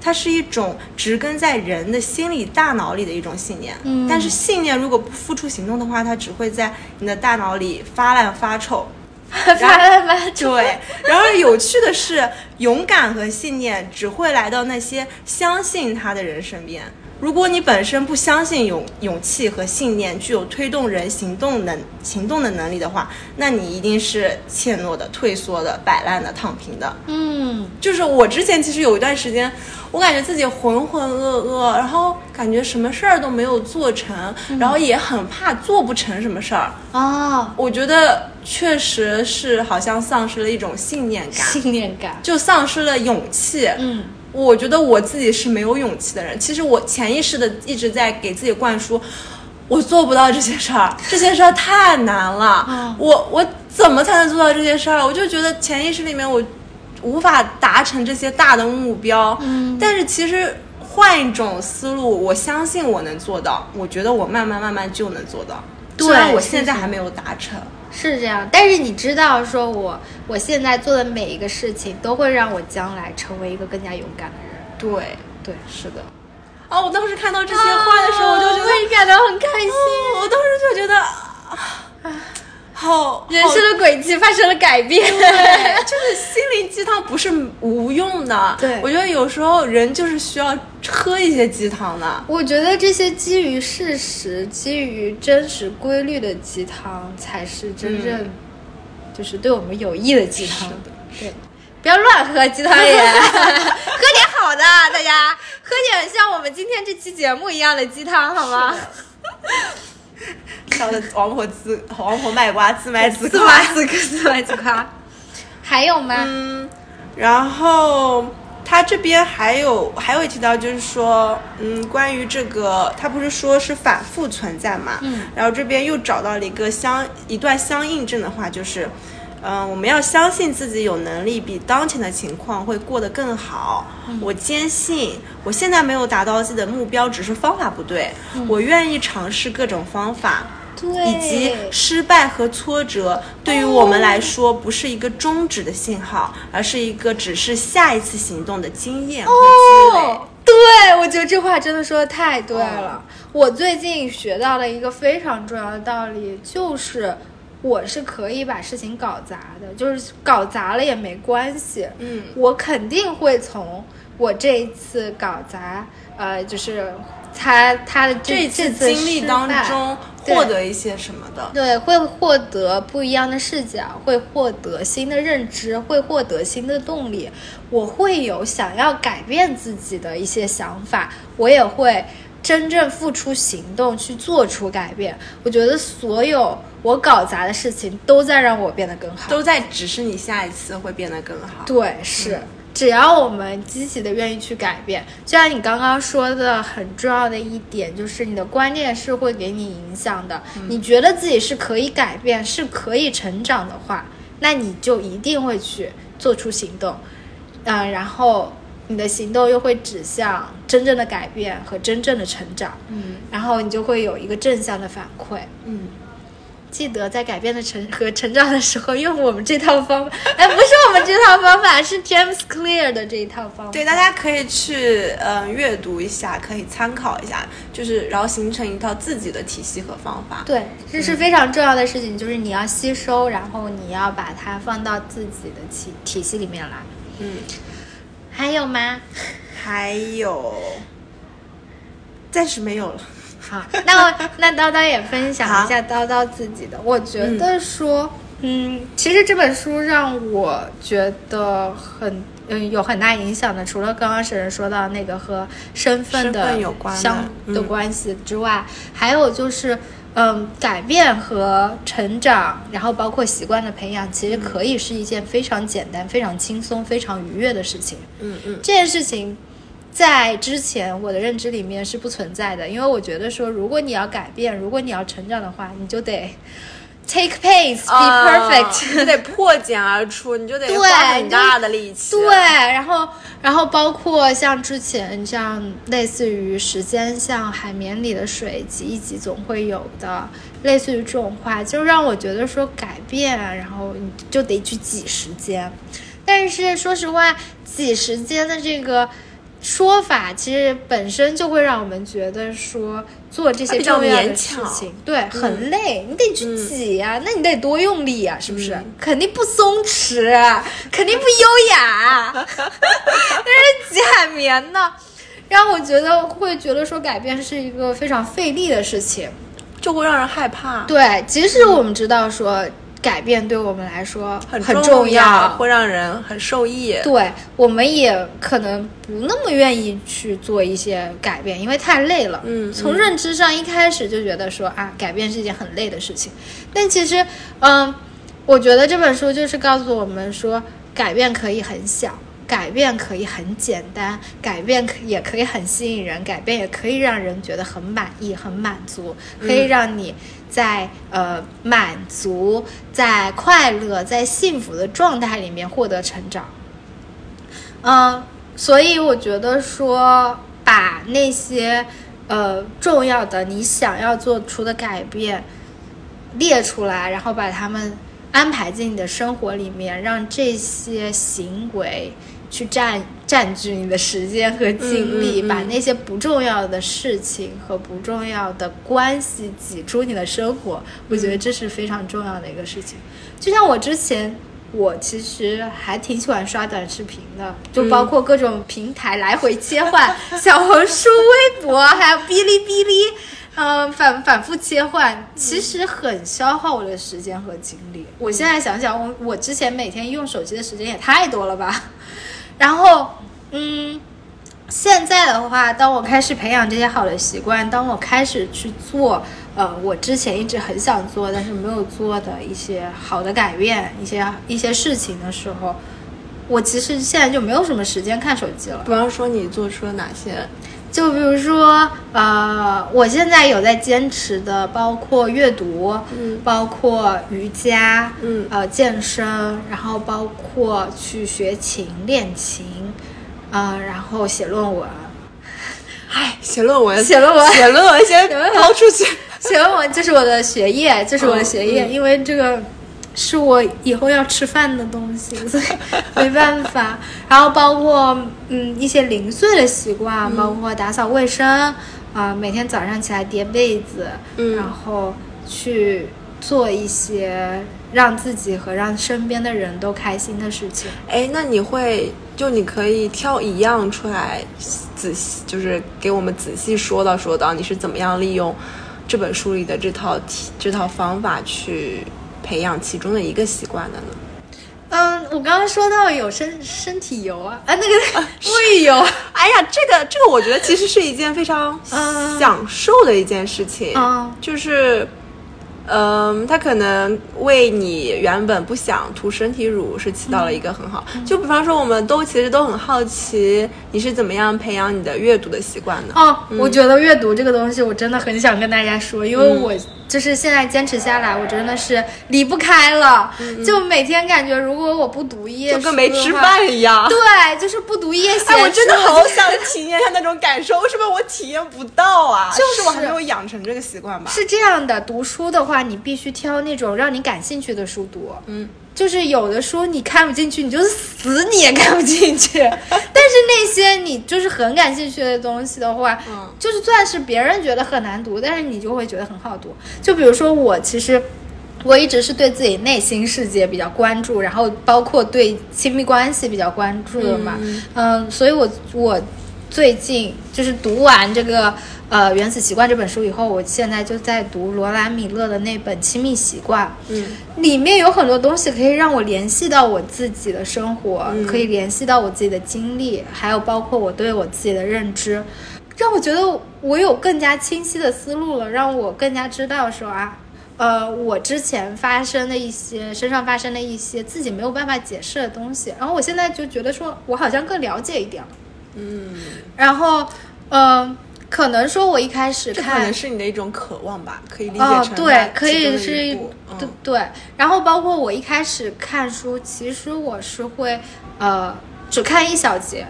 它是一种植根在人的心理、大脑里的一种信念。嗯但是信念如果不付出行动的话，它只会在你的大脑里发烂发臭。[LAUGHS] 发烂发臭。对，然而有趣的是，勇敢和信念只会来到那些相信他的人身边。如果你本身不相信勇勇气和信念具有推动人行动能行动的能力的话，那你一定是怯懦的、退缩的、摆烂的、躺平的。嗯就是我之前其实有一段时间，我感觉自己浑浑噩噩，然后感觉什么事儿都没有做成，然后也很怕做不成什么事儿。哦，我觉得确实是好像丧失了一种信念感，信念感。就丧失了勇气。嗯我觉得我自己是没有勇气的人。其实我潜意识的一直在给自己灌输，我做不到这些事儿，[LAUGHS] 这些事儿太难了。嗯我我怎么才能做到这些事儿？我就觉得潜意识里面我无法达成这些大的目标。嗯但是其实换一种思路，我相信我能做到。我觉得我慢慢慢慢就能做到。虽然我现在还没有达成。是这样，但是你知道，说我我现在做的每一个事情，都会让我将来成为一个更加勇敢的人。对。对，是的。啊！我当时看到这些话的时候，我就觉得，会感到很开心，哦我当时就觉得，啊，好，人生的轨迹发生了改变。对，[LAUGHS] 就是心灵鸡汤不是无用的。对我觉得有时候人就是需要喝一些鸡汤的。我觉得这些基于事实、基于真实规律的鸡汤，才是真正就是对我们有益的鸡汤。对，不要乱喝鸡汤也，[LAUGHS] 喝点好的，大家喝点像我们今天这期节目一样的鸡汤，好吗？笑的王婆自王婆卖瓜，自卖自。夸自夸，自卖自夸。[LAUGHS] 还有吗？嗯，然后他这边还有还有提到，就是说，嗯，关于这个，他不是说是反复存在嘛？嗯，然后这边又找到了一个相一段相印证的话，就是。嗯，我们要相信自己有能力比当前的情况会过得更好。我坚信，我现在没有达到自己的目标，只是方法不对。我愿意尝试各种方法，对，以及失败和挫折对于我们来说不是一个终止的信号，而是一个只是下一次行动的经验和积累。哦，对，我觉得这话真的说的太对了。哦我最近学到了一个非常重要的道理，就是我是可以把事情搞砸的，就是搞砸了也没关系。嗯我肯定会从我这一次搞砸，呃，就是他他的这这次经历当中获得一些什么的？对，会获得不一样的视角，会获得新的认知，会获得新的动力。我会有想要改变自己的一些想法，我也会真正付出行动去做出改变。我觉得所有我搞砸的事情都在让我变得更好。都在指示你下一次会变得更好。对，是。只要我们积极的愿意去改变，就像你刚刚说的，很重要的一点就是你的观念是会给你影响的。你觉得自己是可以改变、是可以成长的话，那你就一定会去做出行动，嗯、然后你的行动又会指向真正的改变和真正的成长，嗯然后你就会有一个正向的反馈。嗯，记得在改变的成和成长的时候用我们这套方法，[LAUGHS] 哎，不是我们这套方法，是 James Clear 的这一套方法。对，大家可以去呃阅读一下，可以参考一下，就是然后形成一套自己的体系和方法。对，这是非常重要的事情，就是你要吸收，然后你要把它放到自己的体体系里面来。嗯，还有吗？还有，暂时没有了。好，那我那叨叨也分享一下叨叨自己的。我觉得说，嗯，其实这本书让我觉得很。嗯，有很大影响的，除了刚刚沈沈说到那个和身份的相嗯的关系之外，还有就是，嗯，改变和成长，然后包括习惯的培养，其实可以是一件非常简单、非常轻松、非常愉悦的事情。嗯嗯这件事情在之前我的认知里面是不存在的，因为我觉得说，如果你要改变，如果你要成长的话，你就得 take pace, be 啊 perfect，、你得破茧而出，你就得对花很大的力气。[LAUGHS] 对，然后然后包括像之前像类似于时间像海绵里的水挤一挤总会有的，类似于这种话，就让我觉得说改变，然后你就得去挤时间。但是说实话，挤时间的这个说法，其实本身就会让我们觉得说做这些重要的事情，对，很累，你得去挤呀、那你得多用力呀、是不是？嗯肯定不松弛，肯定不优雅，那是挤海绵呢。让我觉得会觉得说改变是一个非常费力的事情。就会让人害怕，对，即使我们知道说改变对我们来说很很重要，会让人很受益。对，我们也可能不那么愿意去做一些改变，因为太累了。嗯从认知上一开始就觉得说啊，改变是一件很累的事情。但其实，嗯，我觉得这本书就是告诉我们说，改变可以很小。改变可以很简单，改变可也可以很吸引人，改变也可以让人觉得很满意、很满足，可以让你在、呃满足、在快乐、在幸福的状态里面获得成长。嗯，所以我觉得说，把那些呃重要的你想要做出的改变列出来，然后把它们安排进你的生活里面，让这些行为去占占据你的时间和精力，嗯嗯嗯把那些不重要的事情和不重要的关系挤出你的生活。我觉得这是非常重要的一个事情。就像我之前。我其实还挺喜欢刷短视频的，就包括各种平台来回切换，[LAUGHS] 小红书、微博，还有哔哩哔哩，嗯、反反复切换，其实很消耗我的时间和精力。我现在想想，我我之前每天用手机的时间也太多了吧。然后，嗯，现在的话，当我开始培养这些好的习惯，当我开始去做，呃，我之前一直很想做但是没有做的一些好的改变，一些一些事情的时候，我其实现在就没有什么时间看手机了。比方说，你做出了哪些？就比如说，呃，我现在有在坚持的，包括阅读，嗯。包括瑜伽，嗯。呃，健身，然后包括去学琴、练琴，呃，然后写论文，唉，写论文，写论文。写论文先论文。抛出去。写论文，这是我的学业，这是我的学业，因为这个是我以后要吃饭的东西，[LAUGHS] 所以没办法。然后包括嗯一些零碎的习惯，包括打扫卫生，啊、每天早上起来叠被子，嗯然后去做一些让自己和让身边的人都开心的事情。哎，那你会就你可以挑一样出来，仔细就是给我们仔细说道说道，你是怎么样利用这本书里的这套题这套方法去培养其中的一个习惯的呢？嗯，我刚刚说到有身身体油啊，啊那个 [LAUGHS] 沐浴油。哎呀，这个这个，我觉得其实是一件非常嗯享受的一件事情。嗯就是嗯，它可能为你原本不想涂身体乳是起到了一个很好。就比方说，我们都其实都很好奇，你是怎么样培养你的阅读的习惯的？哦，我觉得阅读这个东西，我真的很想跟大家说，因为我就是现在坚持下来，我真的是离不开了。就每天感觉，如果我不读夜书，就跟没吃饭一样。对，就是不读一页写哎，我真的好想体验一下那种感受，为什么我体验不到啊？就是我还没有养成这个习惯吧？是这样的，读书的话，你必须挑那种让你感兴趣的书读。嗯，就是有的书你看不进去，你就死你也看不进去。[LAUGHS] 但是那些你就是很感兴趣的东西的话，嗯，就是算是别人觉得很难读，但是你就会觉得很好读。就比如说我其实。我一直是对自己内心世界比较关注，然后包括对亲密关系比较关注的嘛，嗯，所以我我最近就是读完这个呃《原子习惯》这本书以后，我现在就在读罗兰米勒的那本《亲密习惯》，嗯，里面有很多东西可以让我联系到我自己的生活，可以联系到我自己的经历，还有包括我对我自己的认知，让我觉得我有更加清晰的思路了，让我更加知道说啊。呃，我之前发生的一些身上发生的一些自己没有办法解释的东西，然后我现在就觉得说，我好像更了解一点了。嗯，然后，呃，可能说我一开始看，可能是你的一种渴望吧，可以理解成对，可以是对对。然后包括我一开始看书，其实我是会呃只看一小节，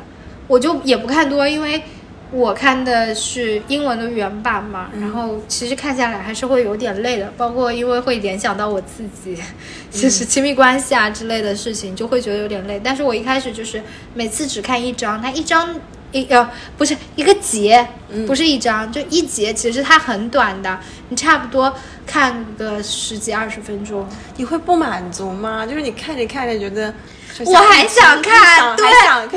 我就也不看多，因为。我看的是英文的原版嘛，然后其实看下来还是会有点累的，包括因为会联想到我自己，就是亲密关系啊之类的事情，就会觉得有点累。但是我一开始就是每次只看一章，它一章一呃不是一个节，不是一章，就一节，其实它很短的，你差不多看个十几二十分钟。你会不满足吗？就是你看着看着觉得。我还想看，对，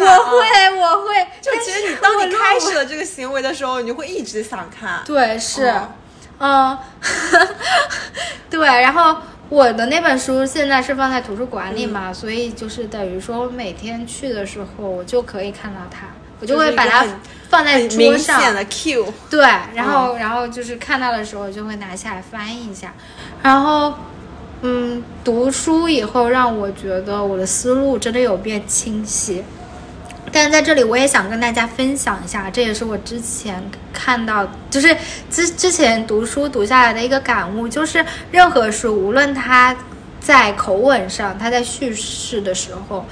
我会，我会。就其实你当你开始了这个行为的时候，你就会一直想看。对，是，嗯，[LAUGHS] 对。然后我的那本书现在是放在图书馆里嘛，所以就是等于说，我每天去的时候，我就可以看到它，我就会把它放在桌上。明显的 Q。对，然后，然后就是看到的时候，就会拿下来翻译一下，然后。嗯，读书以后让我觉得我的思路真的有变清晰，但是在这里我也想跟大家分享一下，这也是我之前看到，就是之之前读书读下来的一个感悟，就是任何书，无论它在口吻上，它在叙事的时候，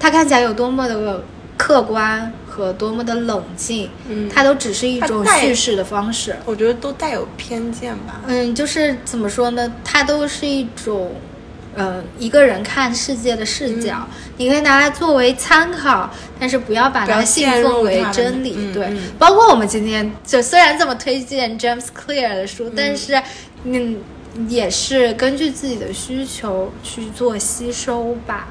它看起来有多么的客观。和多么的冷静，嗯，它都只是一种叙事的方式。我觉得都带有偏见吧。嗯，就是怎么说呢？它都是一种，呃，一个人看世界的视角。你可以拿来作为参考，但是不要把它信奉为真理。对，包括我们今天就虽然这么推荐 James Clear 的书，但是嗯，也是根据自己的需求去做吸收吧。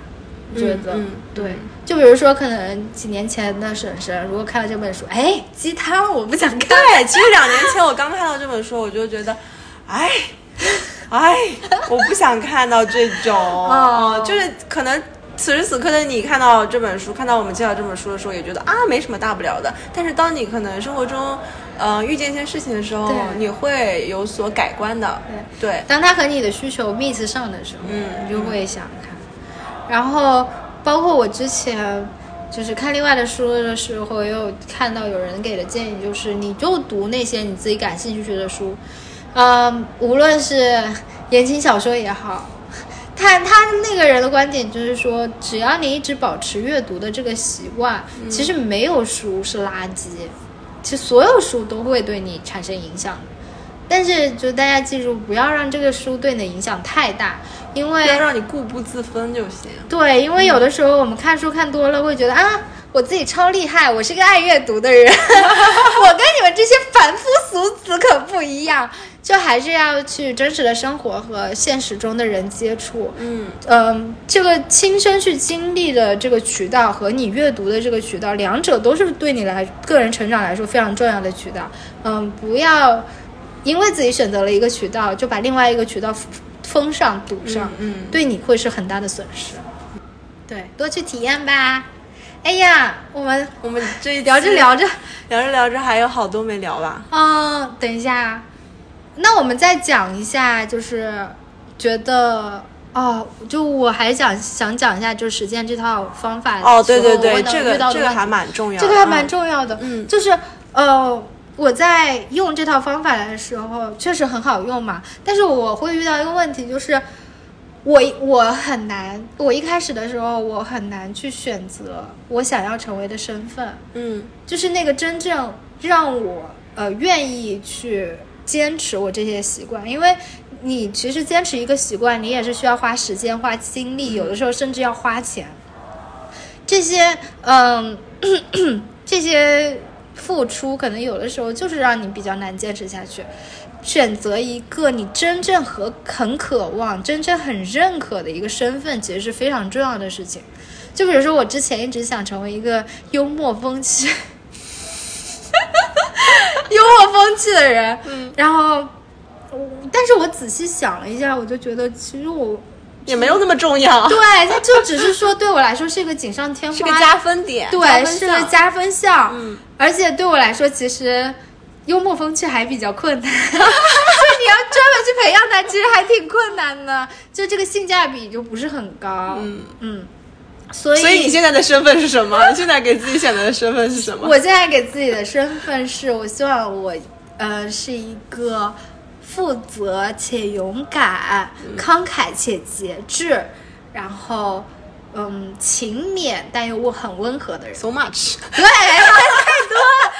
觉得嗯对，就比如说，可能几年前的婶婶，如果看了这本书，哎，鸡汤，我不想看。对，其实两年前我刚看到这本书，我就觉得，哎，哎，我不想看到这种，哦就是可能此时此刻的你看到这本书，看到我们介绍这本书的时候，也觉得啊，没什么大不了的。但是当你可能生活中，呃，遇见一些事情的时候，你会有所改观的。对，当他和你的需求 mix 上的时候，嗯，你就会想看。然后，包括我之前就是看另外的书的时候，也有看到有人给的建议，就是你就读那些你自己感兴趣的书，嗯，无论是言情小说也好，[LAUGHS] 他他那个人的观点就是说，只要你一直保持阅读的这个习惯，其实没有书是垃圾，其实所有书都会对你产生影响，但是就大家记住，不要让这个书对你的影响太大。因为要让你固步自封就行。对，因为有的时候我们看书看多了，会觉得啊，我自己超厉害，我是个爱阅读的人。[LAUGHS] 我跟你们这些凡夫俗子可不一样，就还是要去真实的生活和现实中的人接触。嗯嗯，这个亲身去经历的这个渠道和你阅读的这个渠道，两者都是对你来个人成长来说非常重要的渠道。嗯，不要因为自己选择了一个渠道，就把另外一个渠道。封上堵上，嗯，对你会是很大的损失。对，多去体验吧。哎呀，我们我们这聊着聊着。聊着聊着还有好多没聊吧？嗯，等一下，那我们再讲一下，就是觉得哦，就我还想想讲一下，就实践这套方法哦，对对对，这个这个还蛮重要的，这个还蛮嗯。重要的，嗯。就是呃，我在用这套方法的时候确实很好用嘛，但是我会遇到一个问题，就是我我很难，我一开始的时候我很难去选择我想要成为的身份，嗯。就是那个真正让我呃愿意去坚持我这些习惯，因为你其实坚持一个习惯，你也是需要花时间、花精力，有的时候甚至要花钱。这些嗯，[CLEARS THROAT] 这些付出可能有的时候就是让你比较难坚持下去。选择一个你真正和很渴望、真正很认可的一个身份，其实是非常重要的事情。就比如说，我之前一直想成为一个幽默风趣、[LAUGHS] 幽默风趣的人，嗯，然后，但是我仔细想了一下，我就觉得其实我也没有那么重要，对它就只是说对我来说是一个锦上添花，是个加分点，对，是个加分项。嗯，而且对我来说，其实幽默风趣还比较困难，就 [LAUGHS] 你要专门去培养它，其实还挺困难的。就这个性价比就不是很高。嗯嗯，所以所以你现在的身份是什么？[LAUGHS] 你现在给自己选择的身份是什么？我现在给自己的身份是我希望我呃是一个负责且勇敢、慷慨且节制，然后嗯勤勉但又很温和的人。so much，对，太多了。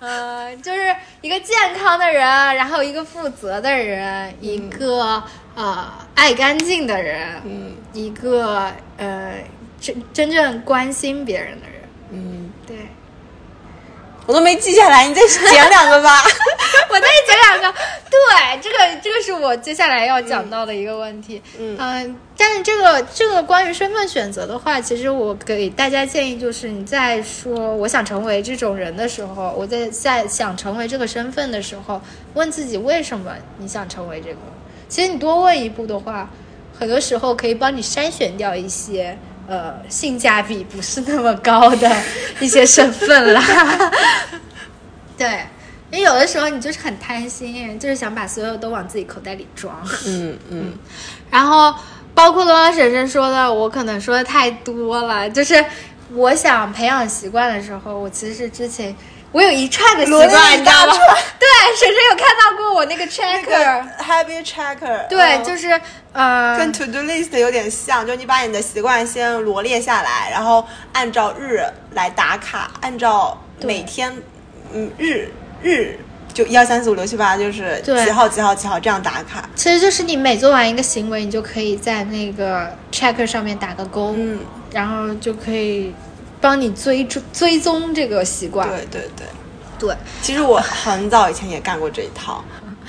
呃，[LAUGHS] 就是一个健康的人，然后一个负责的人，一个呃爱干净的人，嗯一个呃真真正关心别人的人。嗯，对，我都没记下来，你再捡两个吧。[LAUGHS] 我再讲两个。对，这个这个是我接下来要讲到的一个问题。嗯嗯、但是这个这个关于身份选择的话，其实我给大家建议就是，你在说我想成为这种人的时候，我在在想成为这个身份的时候，问自己为什么你想成为这个。其实你多问一步的话，很多时候可以帮你筛选掉一些呃性价比不是那么高的一些身份啦。[LAUGHS] 对，因为有的时候你就是很贪心，就是想把所有都往自己口袋里装。嗯嗯，然后包括罗老婶婶说的，我可能说的太多了。就是我想培养习惯的时候，我其实之前我有一串的习惯，你知道吗？[LAUGHS] 对，婶婶有看到过我那个那 tracker，、个 habit checker，对，嗯。就是呃，跟 to do list 有点像，就你把你的习惯先罗列下来，然后按照日来打卡，按照每天嗯日日就一二三四五六七八，就是几号几号几号这样打卡。其实就是你每做完一个行为，你就可以在那个 checker 上面打个勾，嗯，然后就可以帮你追追追踪这个习惯。对对对。对其实我很早以前也干过这一套，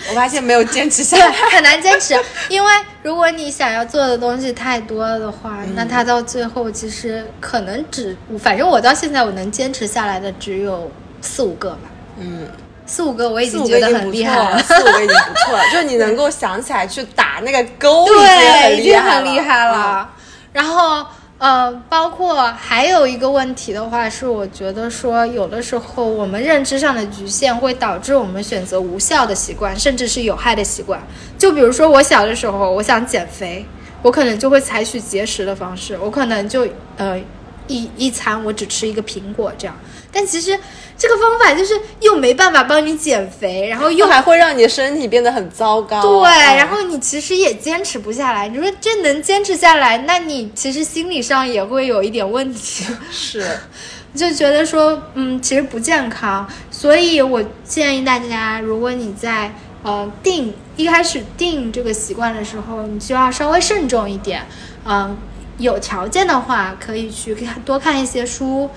我发现没有坚持下 [LAUGHS] 对，来。很难坚持，因为如果你想要做的东西太多了的话，嗯那它到最后其实可能只，反正我到现在我能坚持下来的只有四五个吧，嗯，四五个我已经觉得很厉害了，四五个已经不错了，就是你能够想起来去打那个勾，对，已已经很很厉害了。了。然后，呃，包括还有一个问题的话，是我觉得说，有的时候我们认知上的局限会导致我们选择无效的习惯，甚至是有害的习惯。就比如说，我小的时候，我想减肥，我可能就会采取节食的方式，我可能就呃一一餐我只吃一个苹果这样。但其实这个方法就是又没办法帮你减肥，然后又又还会让你身体变得很糟糕。对，嗯然后你其实也坚持不下来。你说这能坚持下来，那你其实心理上也会有一点问题，是，[LAUGHS] 就觉得说，嗯，其实不健康。所以我建议大家，如果你在呃定一开始定这个习惯的时候，你就要稍微慎重一点。嗯、有条件的话，可以去看多看一些书。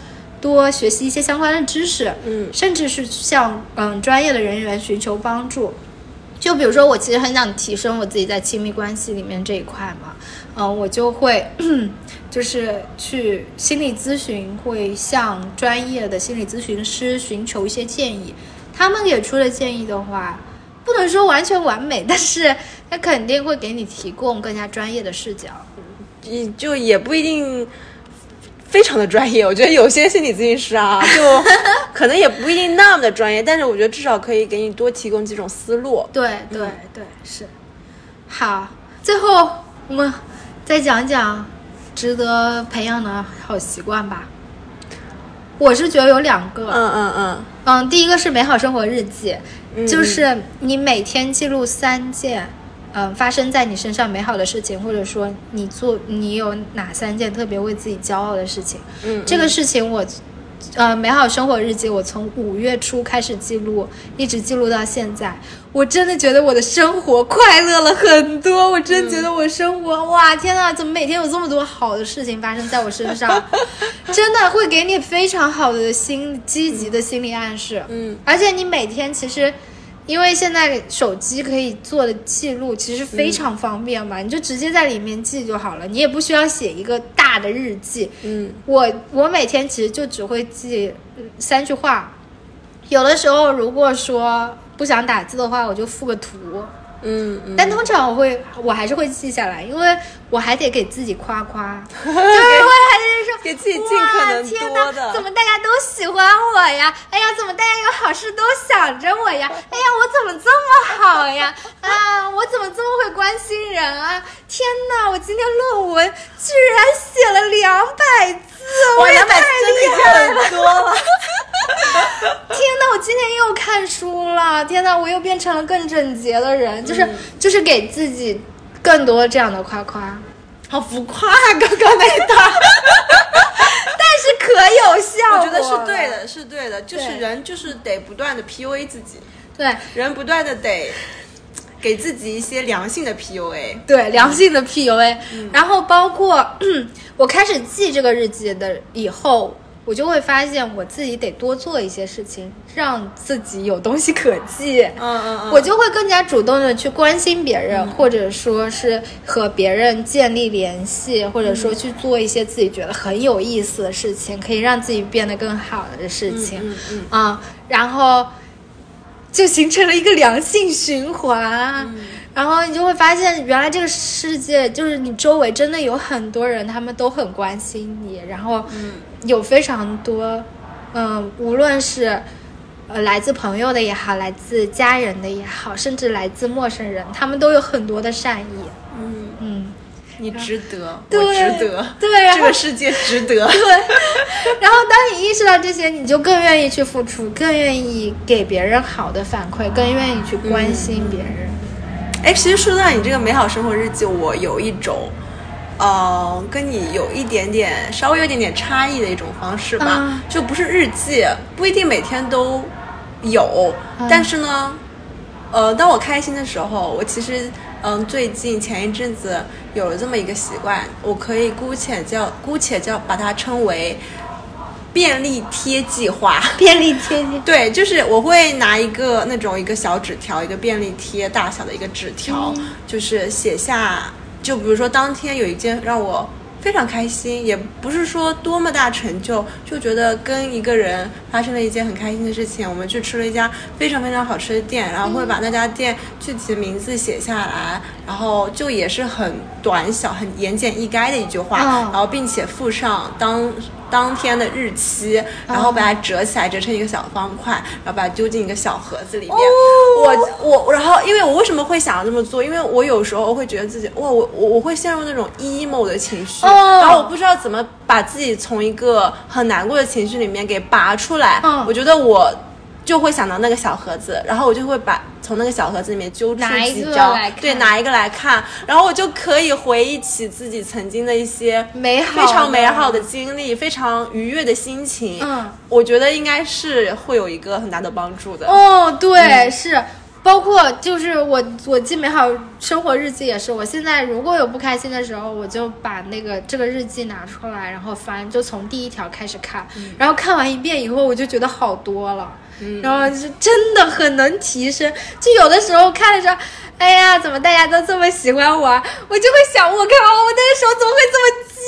多学习一些相关的知识，嗯甚至是向嗯专业的人员寻求帮助。就比如说，我其实很想提升我自己在亲密关系里面这一块嘛，嗯，我就会 [CLEARS THROAT] 就是去心理咨询，会向专业的心理咨询师寻求一些建议。他们给出的建议的话，不能说完全完美，[LAUGHS] 但是他肯定会给你提供更加专业的视角。也就也不一定非常的专业。我觉得有些心理咨询师啊，[LAUGHS] 就可能也不一定那么的专业，但是我觉得至少可以给你多提供几种思路。对对对，是。好，最后我们再讲讲值得培养的好习惯吧。我是觉得有两个，嗯嗯嗯嗯，第一个是美好生活日记，就是你每天记录三件，嗯，发生在你身上美好的事情，或者说你做你有哪三件特别为自己骄傲的事情。嗯，这个事情我，呃，美好生活日记我从五月初开始记录，一直记录到现在。我真的觉得我的生活快乐了很多，我真觉得我生活哇，天呐，怎么每天有这么多好的事情发生在我身上？[LAUGHS] 真的会给你非常好的心积极的心理暗示。嗯，而且你每天其实，因为现在手机可以做的记录其实非常方便嘛，你就直接在里面记就好了，你也不需要写一个大的日记。嗯，我我每天其实就只会记三句话，有的时候如果说。不想打字的话，我就附个图。嗯，但通常我会，我还是会记下来，因为我还得给自己夸夸，[LAUGHS] 就是我还得说，给自己尽可能多的。怎么大家都喜欢我呀？哎呀，怎么大家有好事都想着我呀？哎呀，我怎么这么好呀？啊，我怎么这么会关心人啊？天哪，我今天论文居然写了两百字，我也太厉害了，多了。[LAUGHS] 天哪，我今天又看书了！天哪，我又变成了更整洁的人，就是就是给自己更多这样的夸夸，好浮夸啊！[LAUGHS] 刚刚那一段，但是可有效，我觉得是对的，是对的，就是人就是得不断的 PUA 自己，对，人不断的得给自己一些良性的 PUA，对，良性的 PUA，然后包括 [CLEARS THROAT] 我开始记这个日记的以后。我就会发现，我自己得多做一些事情，让自己有东西可记。嗯嗯嗯。我就会更加主动的去关心别人，或者说是和别人建立联系，或者说去做一些自己觉得很有意思的事情，可以让自己变得更好的事情。嗯嗯。啊，然后就形成了一个良性循环。然后你就会发现，原来这个世界就是你周围真的有很多人，他们都很关心你。然后。有非常多，嗯，无论是，呃，来自朋友的也好，来自家人的也好，甚至来自陌生人，他们都有很多的善意。嗯嗯，你值得，我值得，对，这个世界值得。[LAUGHS] 对，然后当你意识到这些，你就更愿意去付出，更愿意给别人好的反馈，更愿意去关心别人。哎，其实说到你这个美好生活日记，我有一种。呃，跟你有一点点稍微有点点差异的一种方式吧，就不是日记，不一定每天都有，但是呢，呃，当我开心的时候，我其实嗯，最近前一阵子有了这么一个习惯，我可以姑且叫姑且叫把它称为便利贴计划。[LAUGHS] 便利贴，对，就是我会拿一个那种一个小纸条，一个便利贴大小的一个纸条，就是写下。就比如说，当天有一件让我非常开心，也不是说多么大成就，就觉得跟一个人发生了一件很开心的事情。我们去吃了一家非常非常好吃的店，然后会把那家店具体的名字写下来，然后就也是很短小、很言简意赅的一句话，然后并且附上当。当天的日期，然后把它折起来，折成一个小方块，然后把它丢进一个小盒子里面。我我，然后因为我为什么会想要这么做？因为我有时候会觉得自己哇，我我我会陷入那种 emo 的情绪，然后我不知道怎么把自己从一个很难过的情绪里面给拔出来。我觉得我就会想到那个小盒子，然后我就会把。从那个小盒子里面揪出几张，对，拿一个来看，然后我就可以回忆起自己曾经的一些美好、非常美好的经历，非常愉悦的心情。嗯，我觉得应该是会有一个很大的帮助的。哦，对，是，包括就是我我记美好生活日记也是，我现在如果有不开心的时候，我就把那个这个日记拿出来，然后翻，就从第一条开始看，然后看完一遍以后，我就觉得好多了。然后是真的很能提升，就有的时候看的时候，哎呀，怎么大家都这么喜欢我？我就会想，我靠，我那个时候怎么会这么贱？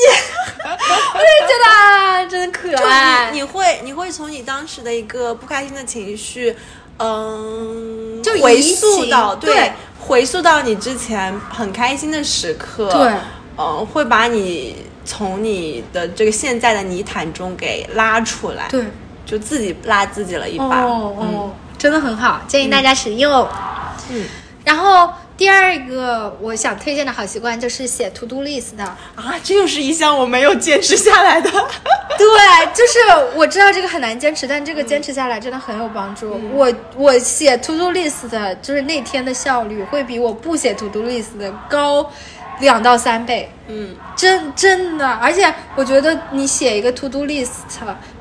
[LAUGHS] 我也觉得啊，真的可爱。你会你会从你当时的一个不开心的情绪，嗯，就回溯到对，回溯到你之前很开心的时刻，对，嗯，会把你。从你的这个现在的泥潭中给拉出来，对，就自己拉自己了一把。哦哦，真的很好，建议大家使用。嗯，然后第二个我想推荐的好习惯就是写 to do list 的。啊，这又是一项我没有坚持下来的。[LAUGHS] 对，就是我知道这个很难坚持，但这个坚持下来真的很有帮助。我我写 to do list 的，就是那天的效率会比我不写 to do list 的高两到三倍。嗯，真真的，而且我觉得你写一个 to do list，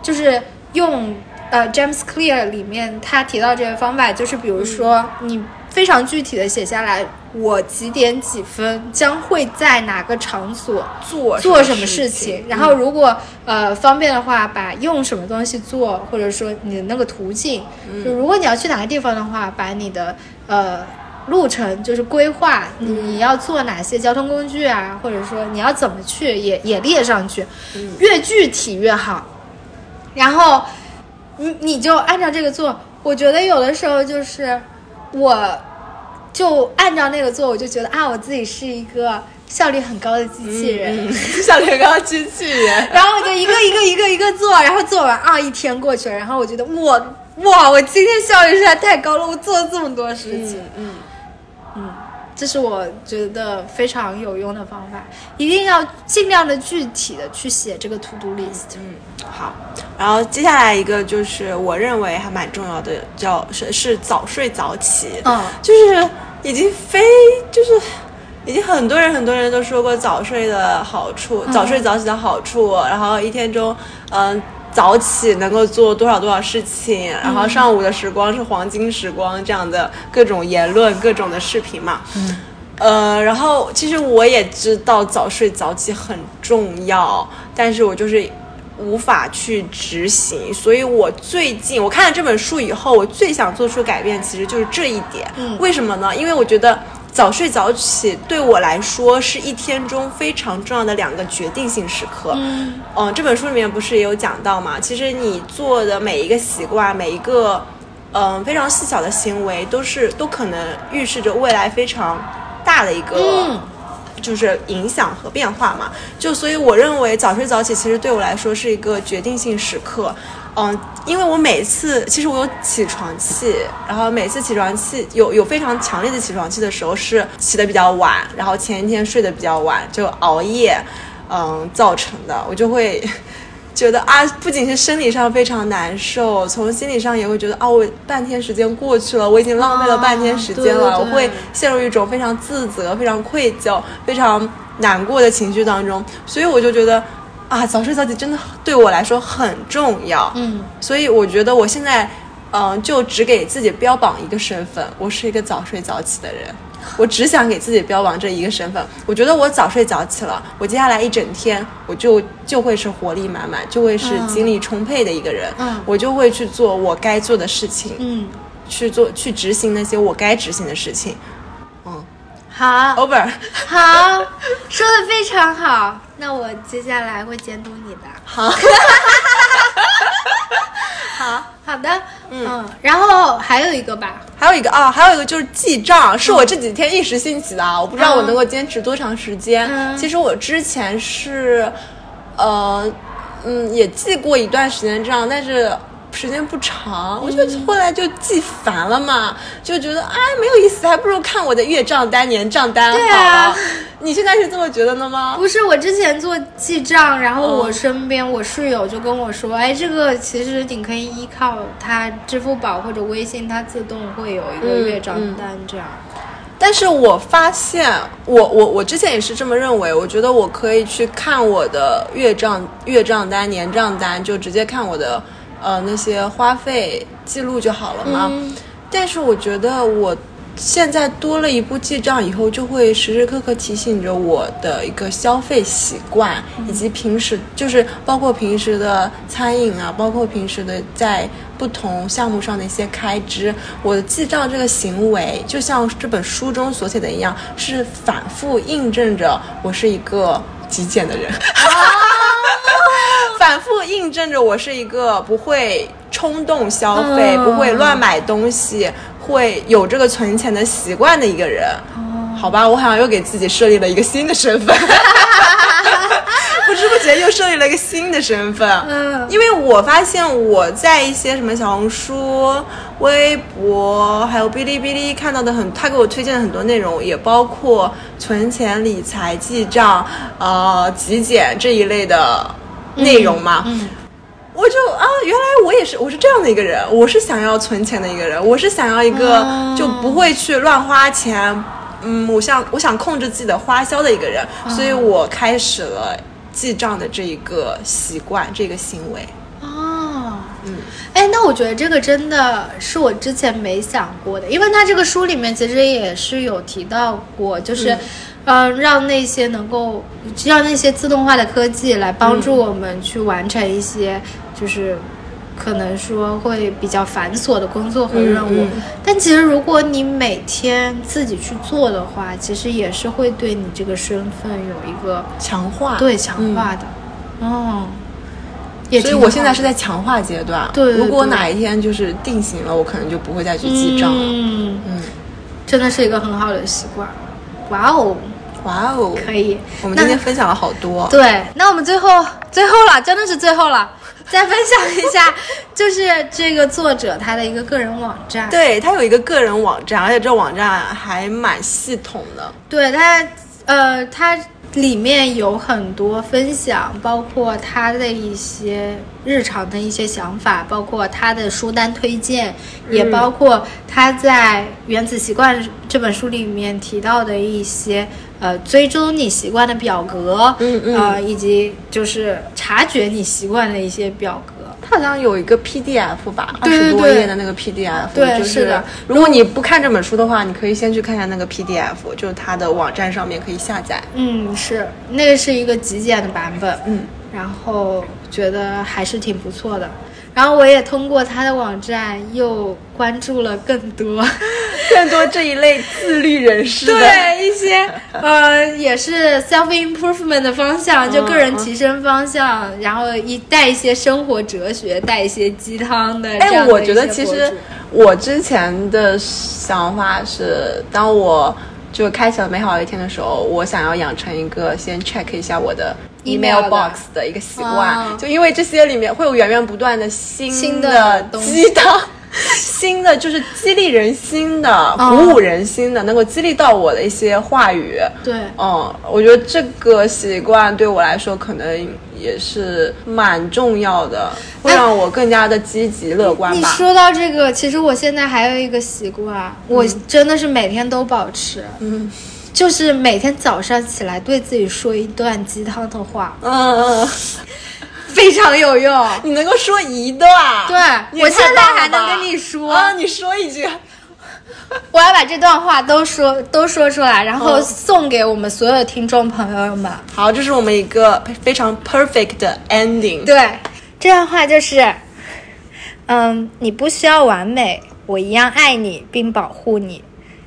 就是用呃 James Clear 里面他提到这个方法，就是比如说你非常具体的写下来，我几点几分将会在哪个场所做做什么事事情，然后如果呃方便的话，把用什么东西做，或者说你的那个途径，就如果你要去哪个地方的话，把你的呃路程就是规划，你你要坐哪些交通工具啊，或者说你要怎么去也也列上去，越具体越好。然后你你就按照这个做，我觉得有的时候就是我就按照那个做，我就觉得啊，我自己是一个效率很高的机器人。嗯，小年糕机器人。然后我就一个一个一个一个做，然后做完啊，一天过去了，然后我觉得我哇，我今天效率实在太高了，我做了这么多事情，嗯嗯，这是我觉得非常有用的方法，一定要尽量的具体的去写这个 to do list。嗯，好。然后接下来一个就是我认为还蛮重要的，叫是是早睡早起。嗯就是已经非就是已经很多人很多人都说过早睡的好处，早睡早起的好处，然后一天中嗯。早起能够做多少多少事情，然后上午的时光是黄金时光，这样的各种言论、各种的视频嘛。嗯。呃，然后其实我也知道早睡早起很重要，但是我就是无法去执行，所以我最近我看了这本书以后，我最想做出改变，其实就是这一点。嗯为什么呢？因为我觉得早睡早起对我来说是一天中非常重要的两个决定性时刻。嗯嗯，这本书里面不是也有讲到嘛？其实你做的每一个习惯，每一个嗯非常细小的行为，都是都可能预示着未来非常大的一个。嗯就是影响和变化嘛，就所以我认为早睡早起其实对我来说是一个决定性时刻，嗯，因为我每次其实我有起床气，然后每次起床气有有非常强烈的起床气的时候是起的比较晚，然后前一天睡得比较晚，就熬夜，嗯造成的，我就会觉得啊，不仅是生理上非常难受，从心理上也会觉得啊，我半天时间过去了，我已经浪费了半天时间了，啊对对对我会陷入一种非常自责、非常愧疚、非常难过的情绪当中，所以我就觉得啊，早睡早起真的对我来说很重要。嗯所以我觉得我现在，嗯、就只给自己标榜一个身份，我是一个早睡早起的人。我只想给自己标榜这一个身份。我觉得我早睡早起了，我接下来一整天我就就会是活力满满，就会是嗯精力充沛的一个人。嗯我就会去做我该做的事情，嗯，去做去执行那些我该执行的事情。嗯好，，over。[LAUGHS] 好，说的非常好。那我接下来会监督你的。好，[LAUGHS] 好好的，嗯。然后还有一个吧，还有一个啊，还有一个就是记账，是我这几天一时兴起的啊，我不知道我能够坚持多长时间。嗯。其实我之前是，呃，嗯，也记过一段时间账，但是时间不长，我就嗯后来就记烦了嘛，就觉得哎没有意思，还不如看我的月账单、年账单好对啊。你现在是这么觉得的吗？不是我之前做记账，然后我嗯身边我室友就跟我说，哎，这个其实你可以依靠它支付宝或者微信，它自动会有一个嗯月账单这样。但是我发现，我我我之前也是这么认为，我觉得我可以去看我的月账、月账单、年账单，就直接看我的呃那些花费记录就好了嘛。嗯但是我觉得我现在多了一步记账以后，就会时时刻刻提醒着我的一个消费习惯，以及平时就是包括平时的餐饮啊，包括平时的在不同项目上的一些开支。我的记账这个行为，就像这本书中所写的一样，是反复印证着我是一个极简的人。[LAUGHS] 反复印证着我是一个不会冲动消费、嗯不会乱买东西、会有这个存钱的习惯的一个人。好吧，我好像又给自己设立了一个新的身份。不知不觉又设立了一个新的身份。嗯因为我发现我在一些什么小红书、微博，还有哔哩哔哩看到的很，他给我推荐的很多内容，也包括存钱、理财、记账、呃极简这一类的内容嘛。嗯我就啊，原来我也是，我是这样的一个人，我是想要存钱的一个人，我是想要一个哦就不会去乱花钱，嗯，我想我想控制自己的花销的一个人，所以我开始了记账的这一个习惯，这个行为。哦，嗯，哎，那我觉得这个真的是我之前没想过的，因为他这个书里面其实也是有提到过，就是，嗯、让那些能够让那些自动化的科技来帮助我们去完成一些，就是可能说会比较繁琐的工作和任务。嗯嗯但其实如果你每天自己去做的话，其实也是会对你这个身份有一个强化对强化的。哦，也所以我现在是在强化阶段。对对如果哪一天就是定型了，我可能就不会再去记账了。嗯，嗯，真的是一个很好的习惯。哇哦，哇哦，可以。我们今天分享了好多。对，那我们最后最后了，真的是最后了，[LAUGHS] 再分享一下，就是这个作者他的一个个人网站。对他有一个个人网站，而且这网站还蛮系统的。对他，呃，他里面有很多分享，包括他的一些日常的一些想法，包括他的书单推荐，也嗯包括他在《原子习惯》这本书里面提到的一些呃追踪你习惯的表格，嗯嗯呃，以及就是察觉你习惯的一些表格。它好像有一个 PDF 吧，二对十多对页的那个 PDF，对就是的如果你不看这本书的话，你可以先去看一下那个 PDF，就是它的网站上面可以下载。嗯，是那个是一个极简的版本，嗯，然后觉得还是挺不错的。然后我也通过他的网站又关注了更多，[LAUGHS] 更多这一类自律人士，对一些呃也是 self improvement 的方向，就个人提升方向，然后一带一些生活哲学，带一些鸡汤的这哎，我觉得其实我之前的想法是，当我就开启了美好的一天的时候，我想要养成一个先 check 一下我的 email box 的一个习惯，哦就因为这些里面会有源源不断的新新的鸡汤。[LAUGHS] 新的就是激励人心的、哦。鼓舞人心的，能够激励到我的一些话语。对。嗯，我觉得这个习惯对我来说可能也是蛮重要的，会哎让我更加的积极乐观吧。你说到这个，其实我现在还有一个习惯，我真的是每天都保持，嗯。就是每天早上起来对自己说一段鸡汤的话，嗯嗯，非常有用。你能够说一段，对我现在还能跟你说啊，你说一句。[LAUGHS] 我要把这段话都说都说出来，然后嗯送给我们所有的听众朋友们。好，这是我们一个非常 perfect 的 ending。对，这段话就是，嗯，你不需要完美，我一样爱你并保护你。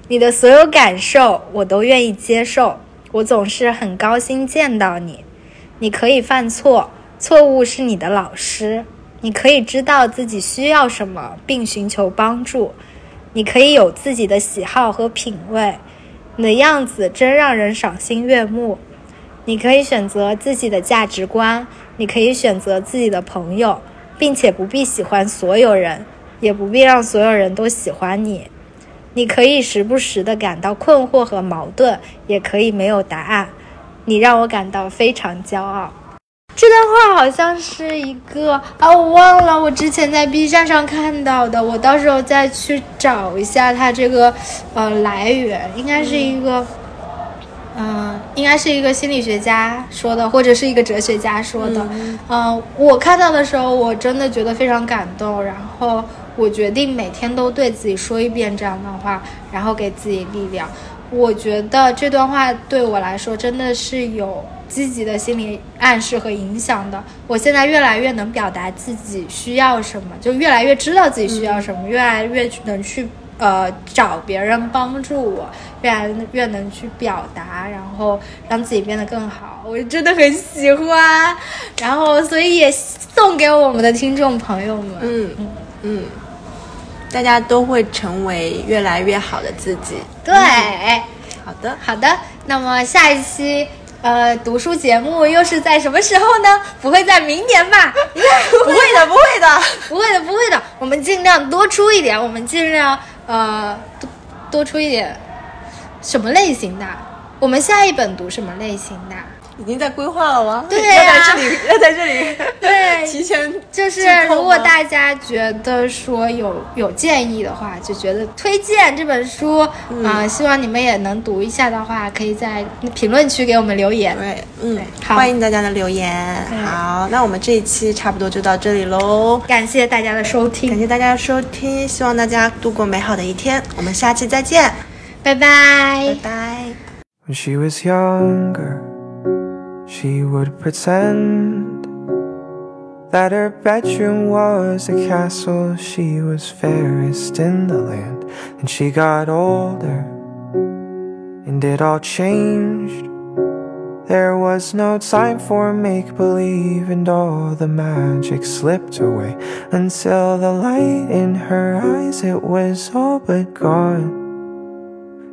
你的所有感受我都愿意接受，我总是很高兴见到你。你可以犯错，错误是你的老师。你可以知道自己需要什么，并寻求帮助。你可以有自己的喜好和品味，你的样子真让人赏心悦目。你可以选择自己的价值观，你可以选择自己的朋友，并且不必喜欢所有人，也不必让所有人都喜欢你。你可以时不时的感到困惑和矛盾，也可以没有答案。你让我感到非常骄傲。这段话好像是一个啊，我忘了，我之前在 B 站上看到的，我到时候再去找一下它这个呃来源，应该是一个。嗯，应该是一个心理学家说的，或者是一个哲学家说的。嗯、我看到的时候，我真的觉得非常感动，然后我决定每天都对自己说一遍这样的话，然后给自己力量。我觉得这段话对我来说真的是有积极的心理暗示和影响的。我现在越来越能表达自己需要什么，就越来越知道自己需要什么，越来越能去呃找别人帮助我，越来越能去表达，然后让自己变得更好。我真的很喜欢，然后所以也送给我们的听众朋友们。嗯嗯，大家都会成为越来越好的自己。对。好的，好的，那么下一期呃，读书节目又是在什么时候呢？不会在明年吧？[LAUGHS] 不会的，不会的，不会的，不会的。我们尽量多出一点，我们尽量呃多多出一点。什么类型的？我们下一本读什么类型的？已经在规划了吗？对呀，要在这里，[LAUGHS] 要在这里，对，[LAUGHS] 提前就是如果大家觉得说有有建议的话，就觉得推荐这本书啊，希望你们也能读一下的话，可以在评论区给我们留言。对，嗯，好。欢迎大家的留言。好，那我们这一期差不多就到这里喽，感谢大家的收听，感谢大家的收听，希望大家度过美好的一天，我们下期再见，拜拜，拜拜。When She would pretend that her bedroom was a castle. She was fairest in the land. And she got older, and it all changed. There was no time for make believe, and all the magic slipped away until the light in her eyes it was all but gone.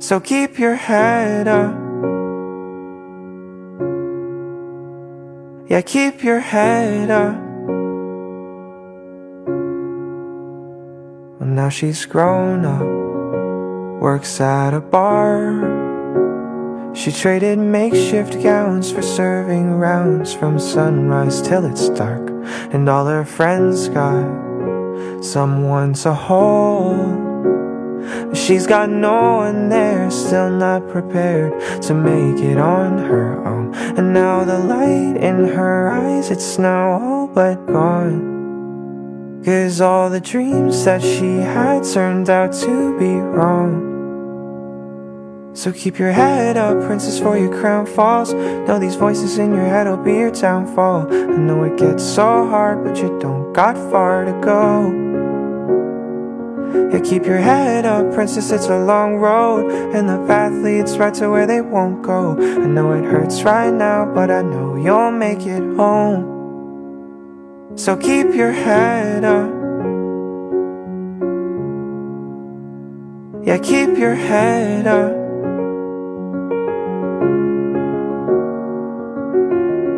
So keep your head up. Yeah, keep your head up. Well, now she's grown up, works at a bar. She traded makeshift gowns for serving rounds from sunrise till it's dark. And all her friends got someone to hold. She's got no one there, still not prepared to make it on her own. And now the light in her eyes, it's now all but gone. Cause all the dreams that she had turned out to be wrong. So keep your head up, princess, for your crown falls. Know these voices in your head will be your downfall. I know it gets so hard, but you don't got far to go. Yeah, keep your head up, princess, it's a long road. And the path leads right to where they won't go. I know it hurts right now, but I know you'll make it home. So keep your head up. Yeah, keep your head up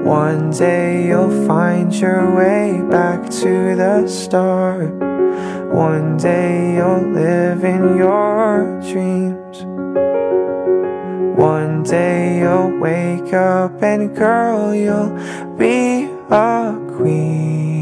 One day you'll find your way back to the start one day you'll live in your dreams. One day you'll wake up and girl, you'll be a queen.